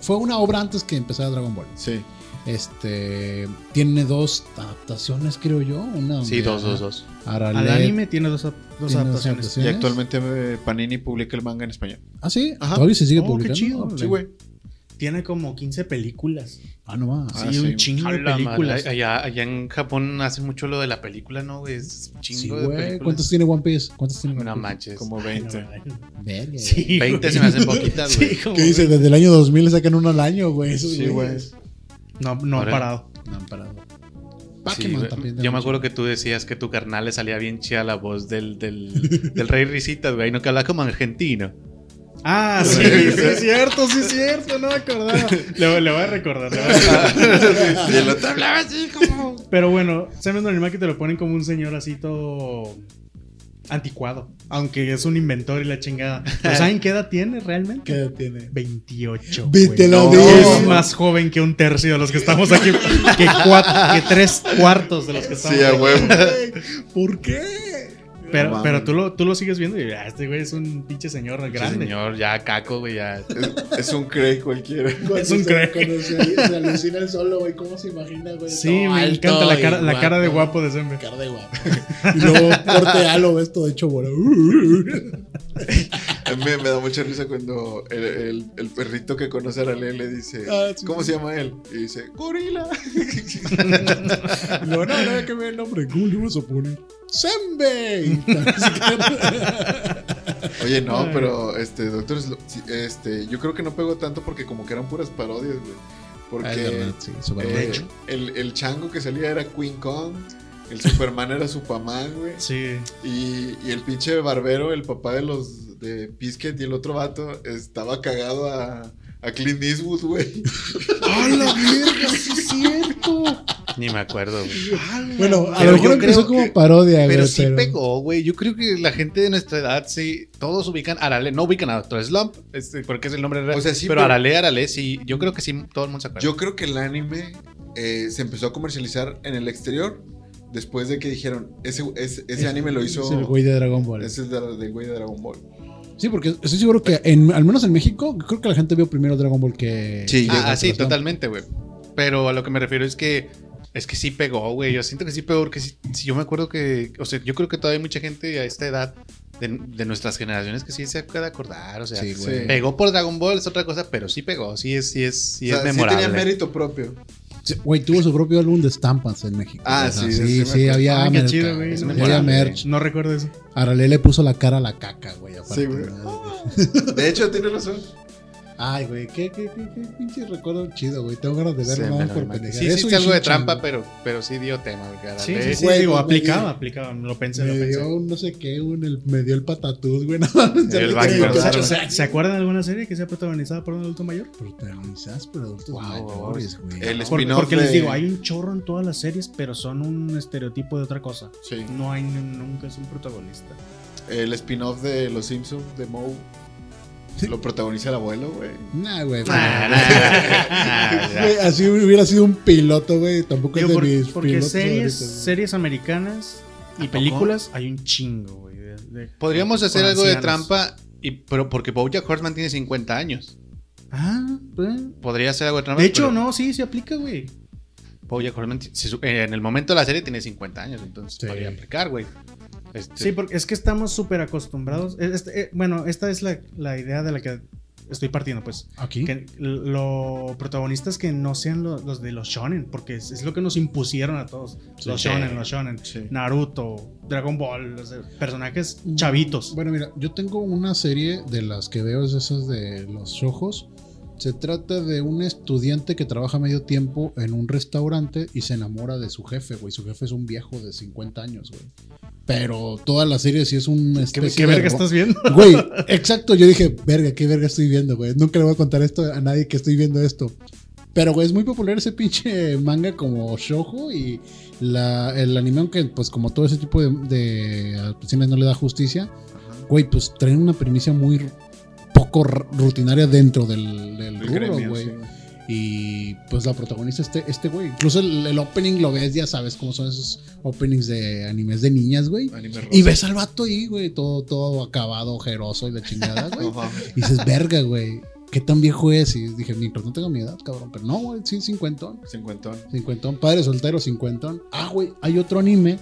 fue una obra antes que empezara Dragon Ball. Sí. Este tiene dos adaptaciones, creo yo, una Sí, dos, dos, dos. Arale Al anime tiene dos, dos tiene dos adaptaciones. Y actualmente eh, Panini publica el manga en español. Ah, sí, Ajá. todavía se sigue Oh, qué publicando. chido. Órale. Sí, güey. Tiene como 15 películas. Ah, no más. Ah, sí, sí. un chingo A de la películas. Allá, allá en Japón hacen mucho lo de la película, ¿no? güey? Es un chingo Sí, de güey. películas. ¿Cuántos tiene One Piece? ¿Cuántos tiene One No Piece? manches. Como 20. Verga. Sí, 20 güey. se me hacen poquitas, güey. Sí, ¿Qué dice? Desde el año 2000 le sacan uno al año, güey. Sí, güey. No, no han parado. No han parado. También. Yo me acuerdo que tú decías que tu carnal le salía bien chida la voz del, del, del Rey Risitas, güey, no que hablaba como argentino. Ah, sí, sí es cierto, sí es cierto, no me acordaba. Le, le voy a recordar. le voy a recordar. Y el otro hablaba así como. Pero bueno, se me normal que te lo ponen como un señor así todo anticuado. Aunque es un inventor y la chingada. ¿Pero saben qué edad tiene realmente? ¿Qué edad tiene? 28. Vi- güey. te lo. Es más joven que un tercio de los que estamos aquí. Que, cuat- que tres cuartos de los que estamos Sí, a aquí. huevo. ¿Por qué? Pero, No pero tú, lo, tú lo sigues viendo y ah, este güey es un pinche señor Ese grande. señor, ya caco, güey, ya. Es, es un Craig cualquiera. Es un crack. cuando se, se alucina el solo, güey. ¿Cómo se imagina, güey? Sí, me encanta la cara, la cara de guapo de ese hombre. Cara de guapo. Y luego corte A lo ves todo hecho bola. A mí me da mucha risa cuando el, el- el perrito que conoce a Arale le dice, Ah, sí, ¿cómo sí. se llama él? Y dice, gorila. No, no, no, que ver el nombre. ¿Cómo le vas a poner? ¡Sembe! Oye, no, Ay. pero este, Doctor este, yo creo que no pegó tanto porque como que eran puras parodias, güey. Porque es verdad, sí, eh, el, el chango que salía era Queen Kong, el Superman era Superman, güey. Sí. Y, y el pinche barbero, el papá de los de Pisket y el otro vato, estaba cagado a, a Clint Eastwood, güey. ¡A la mierda! ¡Sí es cierto! Ni me acuerdo, güey. Bueno, a Pero lo mejor empezó como que- parodia, güey. Pero sí pegó, güey. Yo creo que la gente de nuestra edad, sí, todos ubican Arale. No ubican a Doctor Slump, este, porque es el nombre real. O sea, sí, pero, pero- Arale, Arale, sí. Yo creo que sí, todo el mundo se acuerda. Yo creo que el anime eh, se empezó a comercializar en el exterior después de que dijeron, ese, ese, ese anime lo hizo... Es el güey de Dragon Ball. Ese es de- del güey de Dragon Ball. Sí, porque estoy seguro que, en, al menos en México, creo que la gente vio primero Dragon Ball que. Sí. que Ah, sí, totalmente, güey. Pero a lo que me refiero es que es que sí pegó, güey. Yo siento que sí pegó porque sí, sí, yo me acuerdo que, o sea, yo creo que todavía hay mucha gente a esta edad de, de nuestras generaciones que sí se puede acordar, o sea, Sí, Sí. pegó por Dragon Ball es otra cosa, pero sí pegó, sí es, sí es, sí O es sea, sí memorable. tenía mérito propio. Güey, tuvo su propio álbum de estampas en México. Ah, O sea, sí, sí, había Ah, chido, güey. No, había merch. no recuerdo eso. Arale le puso la cara a la caca, güey. aparte, Sí, güey. ¿no? De hecho, tienes razón. Ay, güey, qué, qué, qué, qué pinche recuerdo chido, güey. Tengo ganas de Sí, verlo nada más me por pendejar. Sí, sí, sí, algo de trampa, pero, pero sí dio tema, güey. Sí, sí, sí. Güey, digo, me aplicaba, dio- aplicaba. Lo pensé, lo Me pensé. dio un no sé qué, un, el, me dio el patatús, güey. No, El. ¿Se, ¿Se acuerdan de alguna serie que sea protagonizada por un adulto mayor? Protagonizadas por adultos Wow, mayores, güey. El Por- spin-off porque les digo, hay un chorro en todas las series, pero son un estereotipo de otra cosa. Sí. No hay nunca es un protagonista. El spin-off de Los Simpsons, de Moe, lo protagoniza el abuelo, güey. Nah, güey. Nah, pero- nah, nah, Güey, así hubiera sido un piloto, güey. Tampoco Digo, es de por- mis porque pilotos series, series americanas y poco? películas hay un chingo, güey. Podríamos hacer algo de trampa, y, pero porque Bojack Horseman tiene 50 años. Ah, pues. Podría hacer algo de trampa. De hecho, pero no, sí, se aplica, güey. Bojack Horseman, en el momento de la serie tiene 50 años, entonces Sí. podría aplicar, güey. Este, Sí, porque es que estamos súper acostumbrados. Eh, este, eh, bueno, esta es la, la idea de la que estoy partiendo, pues. Aquí. Que lo protagonistas que no sean lo- los de los shonen, porque es, es lo que nos impusieron a todos. Sí. los Sí. shonen, los shonen. Sí. Naruto, Dragon Ball, sea, personajes chavitos. Bueno, mira, yo tengo una serie de las que veo, es esas de los ojos. Se trata de un estudiante que trabaja medio tiempo en un restaurante y se enamora de su jefe, güey. Su jefe es un viejo de 50 años, güey. Pero toda la serie sí es un ¿Qué, especie qué verga estás viendo? Güey, exacto. Yo dije, verga, qué verga estoy viendo, güey. Nunca le voy a contar esto a nadie que estoy viendo esto. Pero, güey, es muy popular ese pinche manga como shoujo y la, el anime, aunque pues como todo ese tipo de, de adaptaciones no le da justicia, güey, pues traen una premisa muy poco rutinaria dentro del, del El rubro, güey. sí. Y pues la protagonista este este güey. Incluso el, el opening lo ves, ya sabes cómo son esos openings de animes de niñas, güey. Y ves al vato ahí, güey, todo, todo acabado, ojeroso y de chingada, güey. Y dices, verga, güey, ¿qué tan viejo es? Y dije, mientras no tengo mi edad, cabrón. Pero no, güey, sí, cincuentón. Cincuentón. Cincuentón, padre soltero, cincuentón. Ah, güey, hay otro anime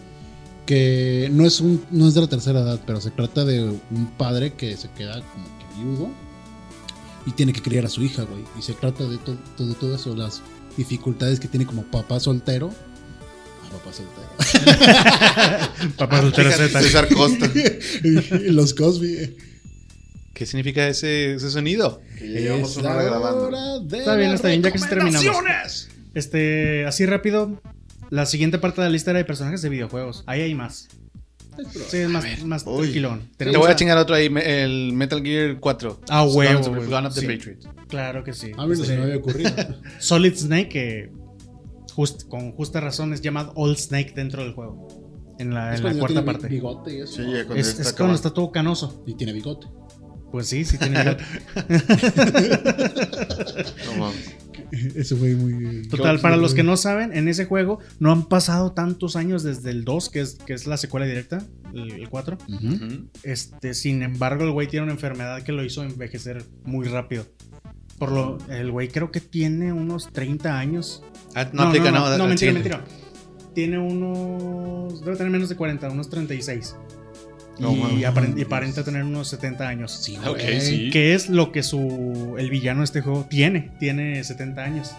que no es, un, no es de la tercera edad, pero se trata de un padre que se queda como viudo y tiene que criar a su hija, güey. Y se trata de, to- to- de todo eso, las dificultades que tiene como papá soltero. Ah, papá soltero. Papá soltero Z. César Costa. los Cosby. ¿Qué significa ese, ese sonido? Que ya llevamos una hora grabando. Está bien, está bien, ya casi terminamos. recomendaciones. Este, así rápido. La siguiente parte de la lista era de personajes de videojuegos. Ahí hay más. Sí, es más, más tranquilón. Te voy a chingar otro ahí, me- el Metal Gear 4. Ah, huevo, Gun of- güey. Gun of the Sí. Patriots. Claro que sí. A mí no se me había ocurrido. Solid Snake, que just- con justa razón es llamado Old Snake dentro del juego. En la, Es en la cuando cuarta tiene parte. bigote y eso. Sí, ¿no? ya cuando Es, ya es está cuando está todo canoso. Y tiene bigote. Pues sí, sí tiene bigote. No mames. Eso fue muy. Total, para los que no saben, en ese juego no han pasado tantos años desde el 2, que es, que es la secuela directa, el, el 4. Ujú. Ujú. Este, sin embargo, el güey tiene una enfermedad que lo hizo envejecer muy rápido. Por lo, el güey creo que tiene unos 30 años. Ah, no, aplica, no. no, al mentira, mentira. Tiene unos. Debe tener menos de 40, unos 36. No, y, aparenta, y aparenta tener unos 70 años. Sí, Ok, güey. sí. Que es lo que su. El villano de este juego tiene. Tiene 70 años.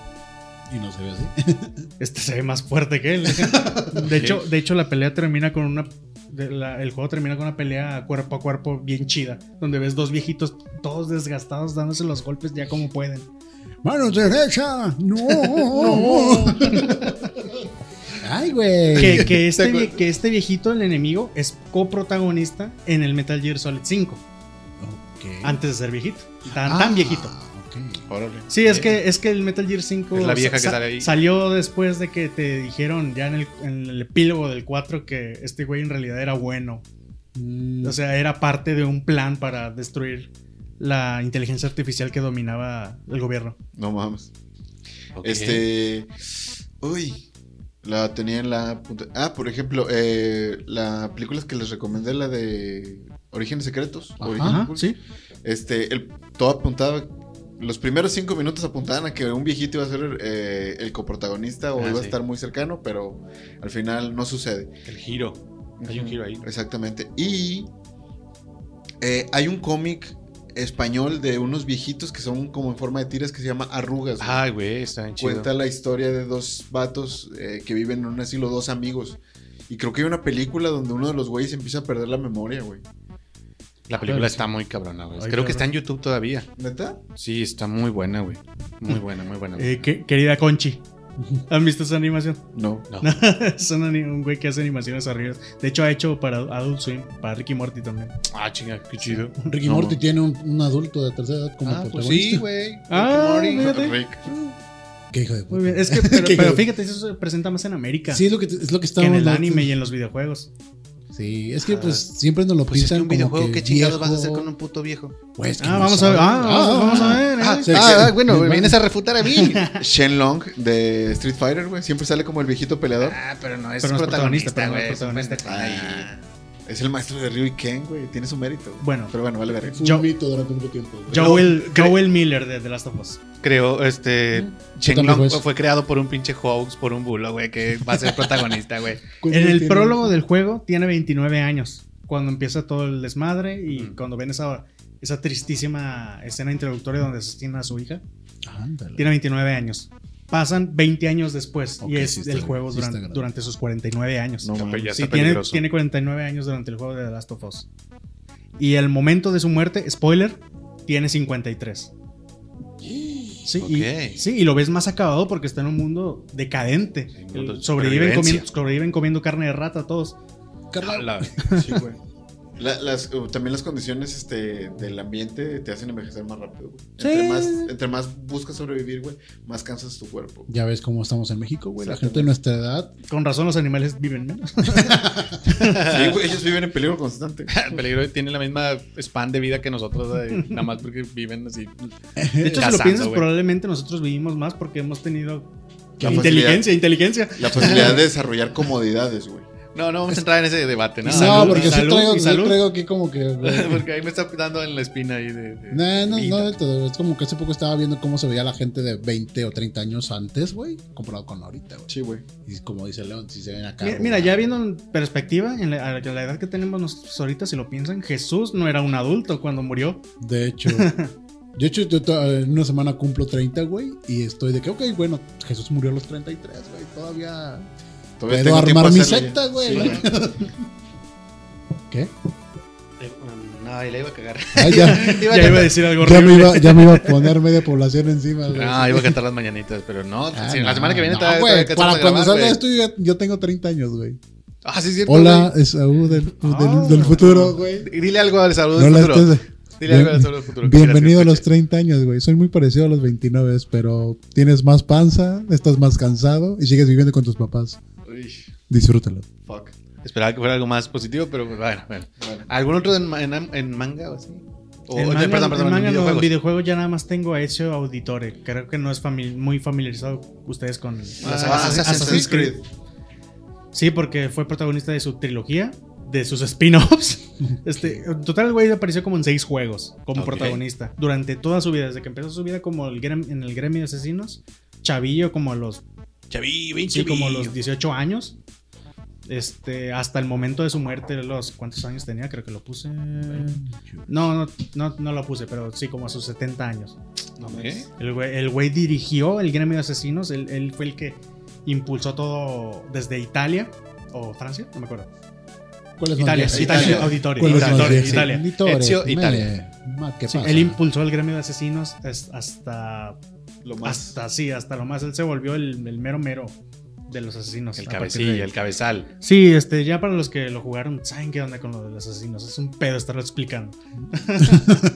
Y no se ve así. Este se ve más fuerte que él. De hecho, de hecho la pelea termina con una. de la- el juego termina con una pelea cuerpo a cuerpo bien chida. Donde ves dos viejitos todos desgastados dándose los golpes ya como pueden. ¡Mano derecha! ¡No! ¡Ay, güey! Que, que este, ¿Te acuer- vie- que este viejito, el enemigo, es coprotagonista en el Metal Gear Solid 5. Ok. Antes de ser viejito. Tan, Ah, tan viejito. Sí, es que, es que el Metal Gear 5 Es la vieja que sa- sale ahí. salió después de que te dijeron ya en el, en el epílogo del 4 que este güey en realidad era bueno. Mm, O sea, era parte de un plan para destruir la inteligencia artificial que dominaba el gobierno. No mames. Este. Uy. La tenía en la punta. Ah, por ejemplo, eh, la película que les recomendé, la de Orígenes Secretos. Ajá, Orígenes sí. Este, el, todo apuntaba. Los primeros cinco minutos apuntaban a que un viejito iba a ser eh, el coprotagonista o Ah, iba a estar muy cercano, pero al final no sucede. El giro. Hay un giro ahí. Exactamente. Y eh, hay un cómic español de unos viejitos que son como en forma de tiras que se llama Arrugas. güey. Ay, güey, está bien chido. Cuenta la historia de dos vatos eh, que viven en un asilo, dos amigos. Y creo que hay una película donde uno de los güeyes empieza a perder la memoria, güey. La película está muy cabrona, güey. Ay, Creo que está en YouTube todavía. ¿Neta? Sí, está muy buena, güey. Muy buena, muy buena. güey. Eh, que- querida Conchi, ¿han visto esa animación? No. No. es un, güey que hace animaciones horribles. De hecho, ha hecho para Adult Swim, para Ricky Morty también. Ah, chinga, qué chido. Ricky No. Morty tiene un, un adulto de tercera edad como Ah, pues protagonista. sí, güey. Ah, Ricky Morty. fíjate. Rick. Qué hijo de puta. Muy bien. Es que, pero, pero fíjate, eso se presenta más en América Sí, es lo que, es lo que que estamos en el anime y en los videojuegos. Sí, es que pues siempre nos lo Pues es pintan que un videojuego, como que ¿qué chingados vas a viejo. hacer con un puto viejo? Pues, que Ah, no vamos a ver. sabe. Ah, vamos, vamos a ver. ¿eh? Ah, ah, que- bueno, me- vienes a refutar a mí. Shenlong de Street Fighter, güey. Siempre sale como el viejito peleador. ah, pero no es Pero no es protagonista, protagonista, pero no es güey. es un protagonista. Es el maestro de Ryu y Ken, güey. Tiene su mérito. güey. Bueno. Pero bueno, vale verga. Fue Yo- un mito durante mucho tiempo. güey. Joel, Joel Miller de The Last of Us. Creo, este. Shenlong fue eso. fue creado por un pinche hoax, por un bulo, güey, que va a ser protagonista, güey. ¿Cuándo En el prólogo del juego tiene 29 años. Cuando empieza todo el desmadre y Mm. cuando ven esa, esa tristísima escena introductoria donde asesina a su hija. Ándale. Tiene 29 años. Pasan 20 años después Ok, y es sí está el juego durante, durante sus 49 años. No ya Sí, tiene, tiene 49 años durante el juego de The Last of Us. Y el momento de su muerte, spoiler, tiene 53. Sí, Ok. y, sí, y lo ves más acabado porque está en un mundo decadente. Sobreviven, comiendo, sobreviven comiendo carne de rata todos. Carnal, Ala. Sí, güey. La- las, uh, también las condiciones este, del ambiente te hacen envejecer más rápido, güey. Sí. Entre, más, entre más buscas sobrevivir, güey, más cansas tu cuerpo. Ya ves cómo estamos en México, güey. La gente de nuestra edad. Con razón los animales viven menos. Sí, güey, ellos viven en peligro constante. El peligro tiene la misma span de vida que nosotros, nada más porque viven así. De hecho, si lo piensas, güey. probablemente nosotros vivimos más porque hemos tenido La inteligencia, inteligencia. La facilidad de desarrollar comodidades, güey. No, no vamos a entrar en ese debate, ¿no? No, salud, porque sí traigo, y sí salud. traigo aquí como que. Porque ahí me está dando en la espina ahí de. de- No, no, vida. no todo. Es como que hace poco estaba viendo cómo se veía la gente de 20 o 30 años antes, güey, comparado con ahorita, güey. Sí, güey. Y como dice León, si se ven acá. Mira, ya viendo en perspectiva, en la, a la edad que tenemos nosotros ahorita, si lo piensan, Jesús no era un adulto cuando murió. De hecho. De hecho, yo en una semana cumplo 30, güey. Y estoy de que, ok, bueno, Jesús murió a los 33, güey. Todavía. Todavía Puedo tengo armar mi secta, güey. Sí, ¿Qué? Eh, nada, Ay, la iba a cagar. Ay, ya, iba a Ya iba a cantar- decir algo ya, me iba, ya me iba a poner media población encima, güey. No, iba a cantar las mañanitas, pero no. Ah, la no, semana que viene no, todavía- güey, Para a cuando grabar, salga güey. esto, yo, tengo 30 años, güey. Ah, sí, es cierto. Hola, es Saúl del, del, del futuro, güey. güey. Dile algo al saludo No del futuro. estés- Dile algo al del futuro. Bienvenido a los escuche. 30 años, güey. Soy muy parecido a los 29, pero tienes más panza, estás más cansado y sigues viviendo con tus papás. Disfrútalo. fuck. Esperaba que fuera algo más positivo, pero bueno, bueno. Bueno. ¿Algún otro en, en- en manga o así? O, En de- manga, perdón, perdón, en manga en no, videojuegos. videojuegos ya nada más tengo a Ezio Auditore. Creo que no es famili- muy familiarizado ustedes con las Ah, Assassin's- Assassin's Creed. Sí, porque fue protagonista de su trilogía, de sus spin-offs. Este, en total, el güey apareció como en seis juegos como protagonista. Durante toda su vida, desde que empezó su vida como el en el gremio de asesinos, chavillo como a los, Chavi, ven, sí, como a los 18 años. Este, hasta el momento de su muerte, los ¿cuántos años tenía? Creo que lo puse. No, no, no, no lo puse, pero sí, como a sus 70 años. Ok. El güey, el güey dirigió el gremio de asesinos. Él, él fue el que impulsó todo desde Italia o Francia, no me acuerdo. ¿Cuál es Italia, Italia, Italia. Auditorio. ¿Cuál es más Auditorio? Italia. Auditorio, Ezio, Italia. ma, ¿qué Sí, él impulsó el gremio de asesinos es- hasta, Lo más. hasta sí, hasta lo más. Él se volvió el, el mero mero de los asesinos. El de cabecilla, el cabezal. Sí, este, ya para los que lo jugaron, saben qué onda con lo de los asesinos. Es un pedo estarlo explicando.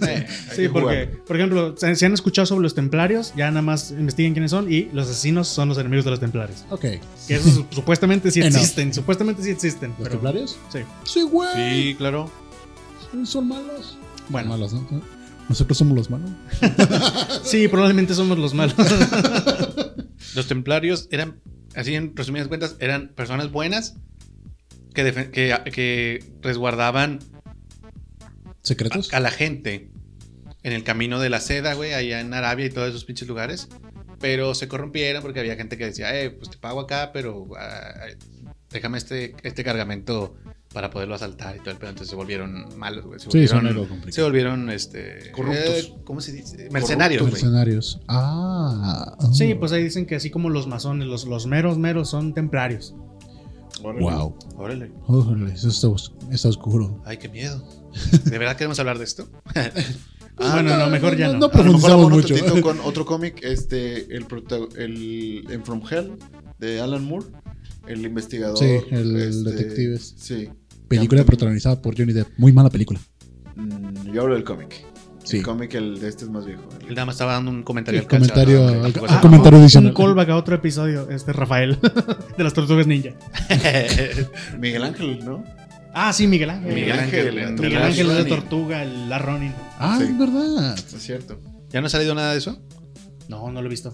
Eh, Sí, que porque, jugar. por ejemplo, se si han escuchado sobre los templarios, ya nada más investiguen quiénes son y los asesinos son los enemigos de los templarios. Ok. Que esos supuestamente sí Eh, existen, supuestamente sí existen. ¿Los pero- templarios? Sí. Sí, güey. sí, claro. Son malos. Bueno, malos, ¿no? Nosotros somos los malos. sí, probablemente somos los malos. Los templarios eran, así en resumidas cuentas, eran personas buenas que, que, que resguardaban ¿Secretos? a, a la gente en el camino de la seda, güey, allá en Arabia y todos esos pinches lugares. Pero se corrompieron porque había gente que decía, eh, pues te pago acá, pero ah, déjame este, este cargamento para poderlo asaltar y todo el pedo. Entonces se volvieron malos, güey. Se Sí, son volvieron, algo complicado. se volvieron, este... Corruptos. eh, ¿Cómo se dice? Mercenarios, güey. Mercenarios. Ah. oh. sí, pues ahí dicen que así como los masones, los, los meros meros son templarios. Wow. Órale. Órale, eso está, os- está oscuro. Ay, qué miedo. ¿De verdad queremos hablar de esto? Ah, bueno, no, mejor ya no. No mejor profundizamos mucho. con otro cómic, este, el, el en From Hell de Alan Moore, el investigador. Sí, el este, detective. Sí. Película protagonizada por Johnny Depp. Muy mala película. Mm, yo hablo del cómic. Sí. El cómic, el de este es más viejo. Él nada más estaba dando un comentario El al comentario- al- al es- comentario un adicional. callback a otro episodio, este Rafael, de las tortugas ninja. Miguel Ángel, ¿no? Ah, sí, Miguel Ángel. Miguel Ángel, el en- de Miguel Ángel es de tortuga, el la Ronin. Ah, Sí. es verdad. Es cierto. ¿Ya no ha salido nada de eso? No, no lo he visto.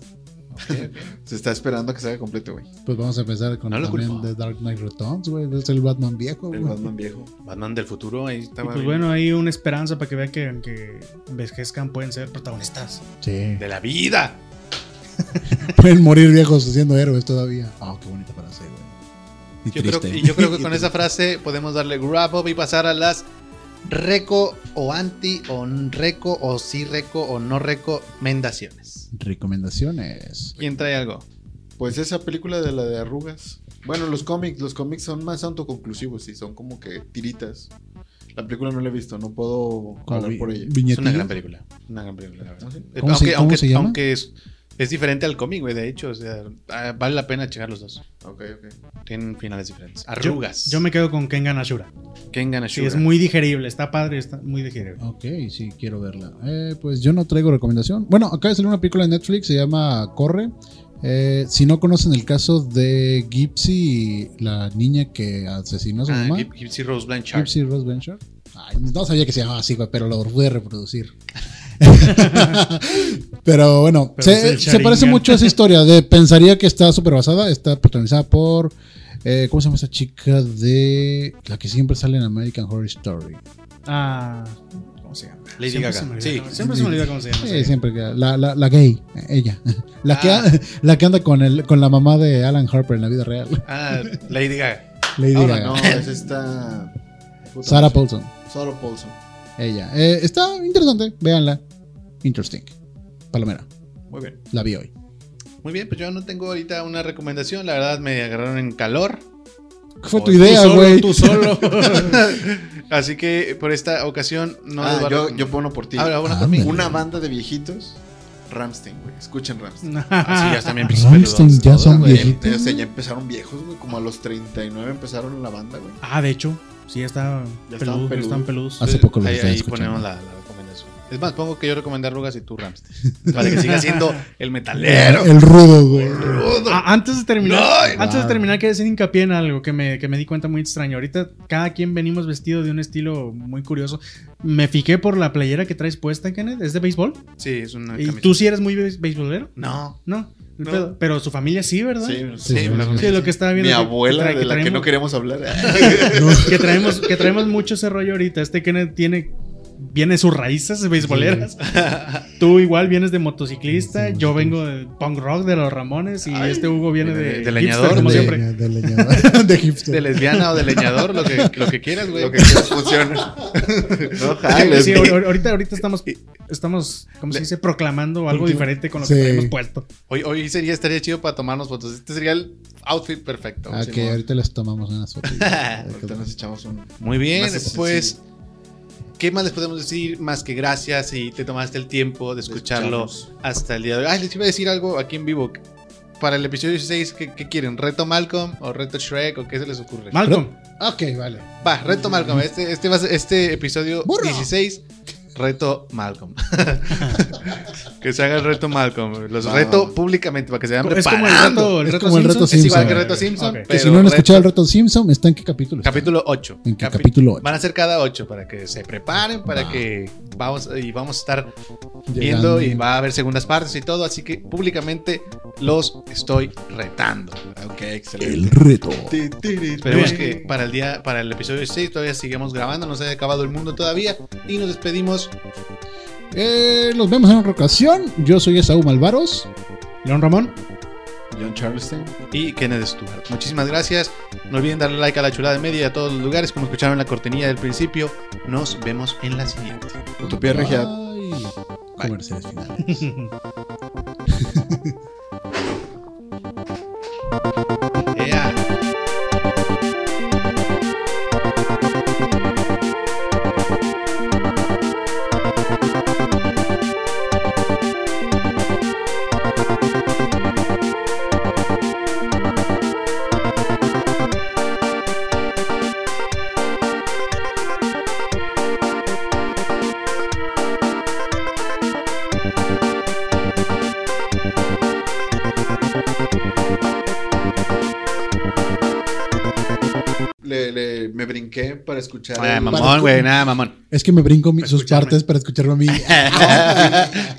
Se está esperando que se haga completo, güey. Pues vamos a empezar con No también. The Dark Knight Returns, güey. Es el Batman viejo, El güey. Batman viejo. Batman del futuro, ahí Y pues bueno, hay una esperanza para que vean que aunque envejezcan pueden ser protagonistas. Sí. De la vida. Pueden morir viejos siendo héroes todavía. Ah, qué bonita frase, güey. Y Yo creo, triste. y yo creo que con esa frase podemos darle wrap up y pasar a las reco o anti o reco o sí reco o no recomendaciones. Recomendaciones. ¿Quién trae algo? Pues esa película de la de arrugas. Bueno, los cómics, los cómics son más autoconclusivos y son como que tiritas. La película no la he visto, no puedo hablar por ella. Es una gran película. Una gran película, la verdad. ¿Ah, aunque, cómo aunque, se llama? aunque es, es diferente al cómic, güey, de hecho. O sea, ah, vale la pena checar los dos. Ok, ok. Tienen finales diferentes. Arrugas. yo me quedo con Kengan Ashura. Kengan Sí, Ashura. es muy digerible, está padre, está muy digerible. Ok, sí, quiero verla. Eh, pues yo no traigo recomendación. Bueno, acaba de salir una película de Netflix, se llama Corre. Eh, si no conocen el caso de Gypsy, la niña que asesinó a su Ah, mamá. Gyp- Gypsy Rose Blanchard. Gypsy Rose Blanchard. Ay, no sabía que se llamaba así, güey, pero lo pude reproducir. pero bueno, Pero se, parece mucho a esa historia. De, pensaría que está súper basada. Está protagonizada por. eh, ¿Cómo se llama esa chica de. La que siempre sale en American Horror Story? Ah, ¿cómo se llama? Lady Siempre Gaga. se me olvida Sí. siempre se me olvida cómo se llama. Sí, sí. siempre. La, la, la gay, ella. La que, Ah. la que anda con, el, con la mamá de Alan Harper en la vida real. Ah, Lady Gaga. Lady Ahora Gaga. No, es esta. Sarah. Paulson. Sarah Paulson. Ella. Eh, está interesante. Véanla. Interesting. Palomera. Muy bien. La vi hoy. Muy bien, pues yo no tengo ahorita una recomendación. La verdad me agarraron en calor. Fue O- tu idea, tú solo, güey. Tú solo. Así que por esta ocasión no Ah, yo, recom- yo pongo por ti. Ah, bueno, Ah. Una banda de viejitos. Ramstein, güey. Escuchen Ramstein. Así ya también Ramstein ya son viejitos. o sea, ya empezaron viejos, güey. Como a los 39 empezaron la banda, güey. ah, de hecho, sí, está Ya peludo, ya peludos. están peludos. Hace poco lo ahí, estaba ahí escuchando. ponemos la. Es más, pongo que yo recomendé Arrugas y tú Ramstein. Para que siga siendo el metalero. El rudo, güey. Ah, antes de terminar, No, antes de terminar, quiero hacer hincapié en algo que me, que me di cuenta muy extraño. Ahorita cada quien venimos vestido de un estilo muy curioso. Me fijé por la playera que traes puesta, Kenneth. ¿Es de béisbol? Sí, es una ¿Y camiseta. tú sí eres muy beis- beisbolero? No. No. el. Pero su familia sí, ¿verdad? Sí, Sí, Sí, sí. Sí, lo que estaba viendo. Mi abuela, que de la que no queremos hablar. que traemos, que traemos mucho ese rollo ahorita. Este Kenneth tiene. Viene sus raíces beisboleras. Tú igual vienes de motociclista. Sí, yo sí. vengo de punk rock de los Ramones. Y Ay, este Hugo viene de- de, de hipster, leñador, como de- siempre. De leñador. De hipster. De lesbiana o de leñador, lo que, lo que quieras, güey. Lo que quieras funciona. no jales. Sí, ahorita, ahorita estamos, estamos, ¿cómo se dice? Proclamando algo Último. diferente con lo Sí. que tenemos puesto. Hoy, hoy sería, estaría chido para tomarnos fotos. Este sería el outfit perfecto. Ah, Sí, que ahorita les tomamos unas fotos. Ahorita nos echamos un. Muy bien, pues. ¿Qué más les podemos decir? Más que gracias y te tomaste el tiempo de escucharlo hasta el día de hoy. Ay, les iba a decir algo aquí en vivo. Para el episodio 16, ¿qué, qué quieren? ¿Reto Malcolm o reto Shrek o qué se les ocurre? Malcolm, ok, vale. Va, reto Malcolm. Este, este, va a ser- este episodio Burro. 16, reto Malcolm. que se haga el reto Malcolm. Los reto públicamente para que se vean es como el preparando. reto, el Es reto como el Simpson. reto Es igual Simpson. que reto Simpson. Que si no han escuchado el reto- reto Simpson, ¿está en qué capítulo? está? Capítulo 8. En qué capítulo 8. Van a ser cada 8 para que se preparen, para que vamos y vamos a estar Llegando. viendo y va a haber segundas partes y todo, así que públicamente los estoy retando. Ok, El excelente. reto. Ti, tiri, Esperemos que para el día, para el episodio 6 todavía sigamos grabando, no se haya acabado el mundo todavía y nos despedimos. Eh, nos vemos en otra ocasión. Yo soy Esaú Malvaros. León Ramón. John Charleston. y Kenneth Stewart. Muchísimas gracias. No olviden darle like a la chulada de media y a todos los lugares, como escucharon en la cortinilla del principio. Nos vemos en la siguiente. Utopía Regia. Comerciales finales. para escuchar. Ah, el- mamón, güey, nada, mamón. Es que me brinco mi- sus partes para escucharme a mí.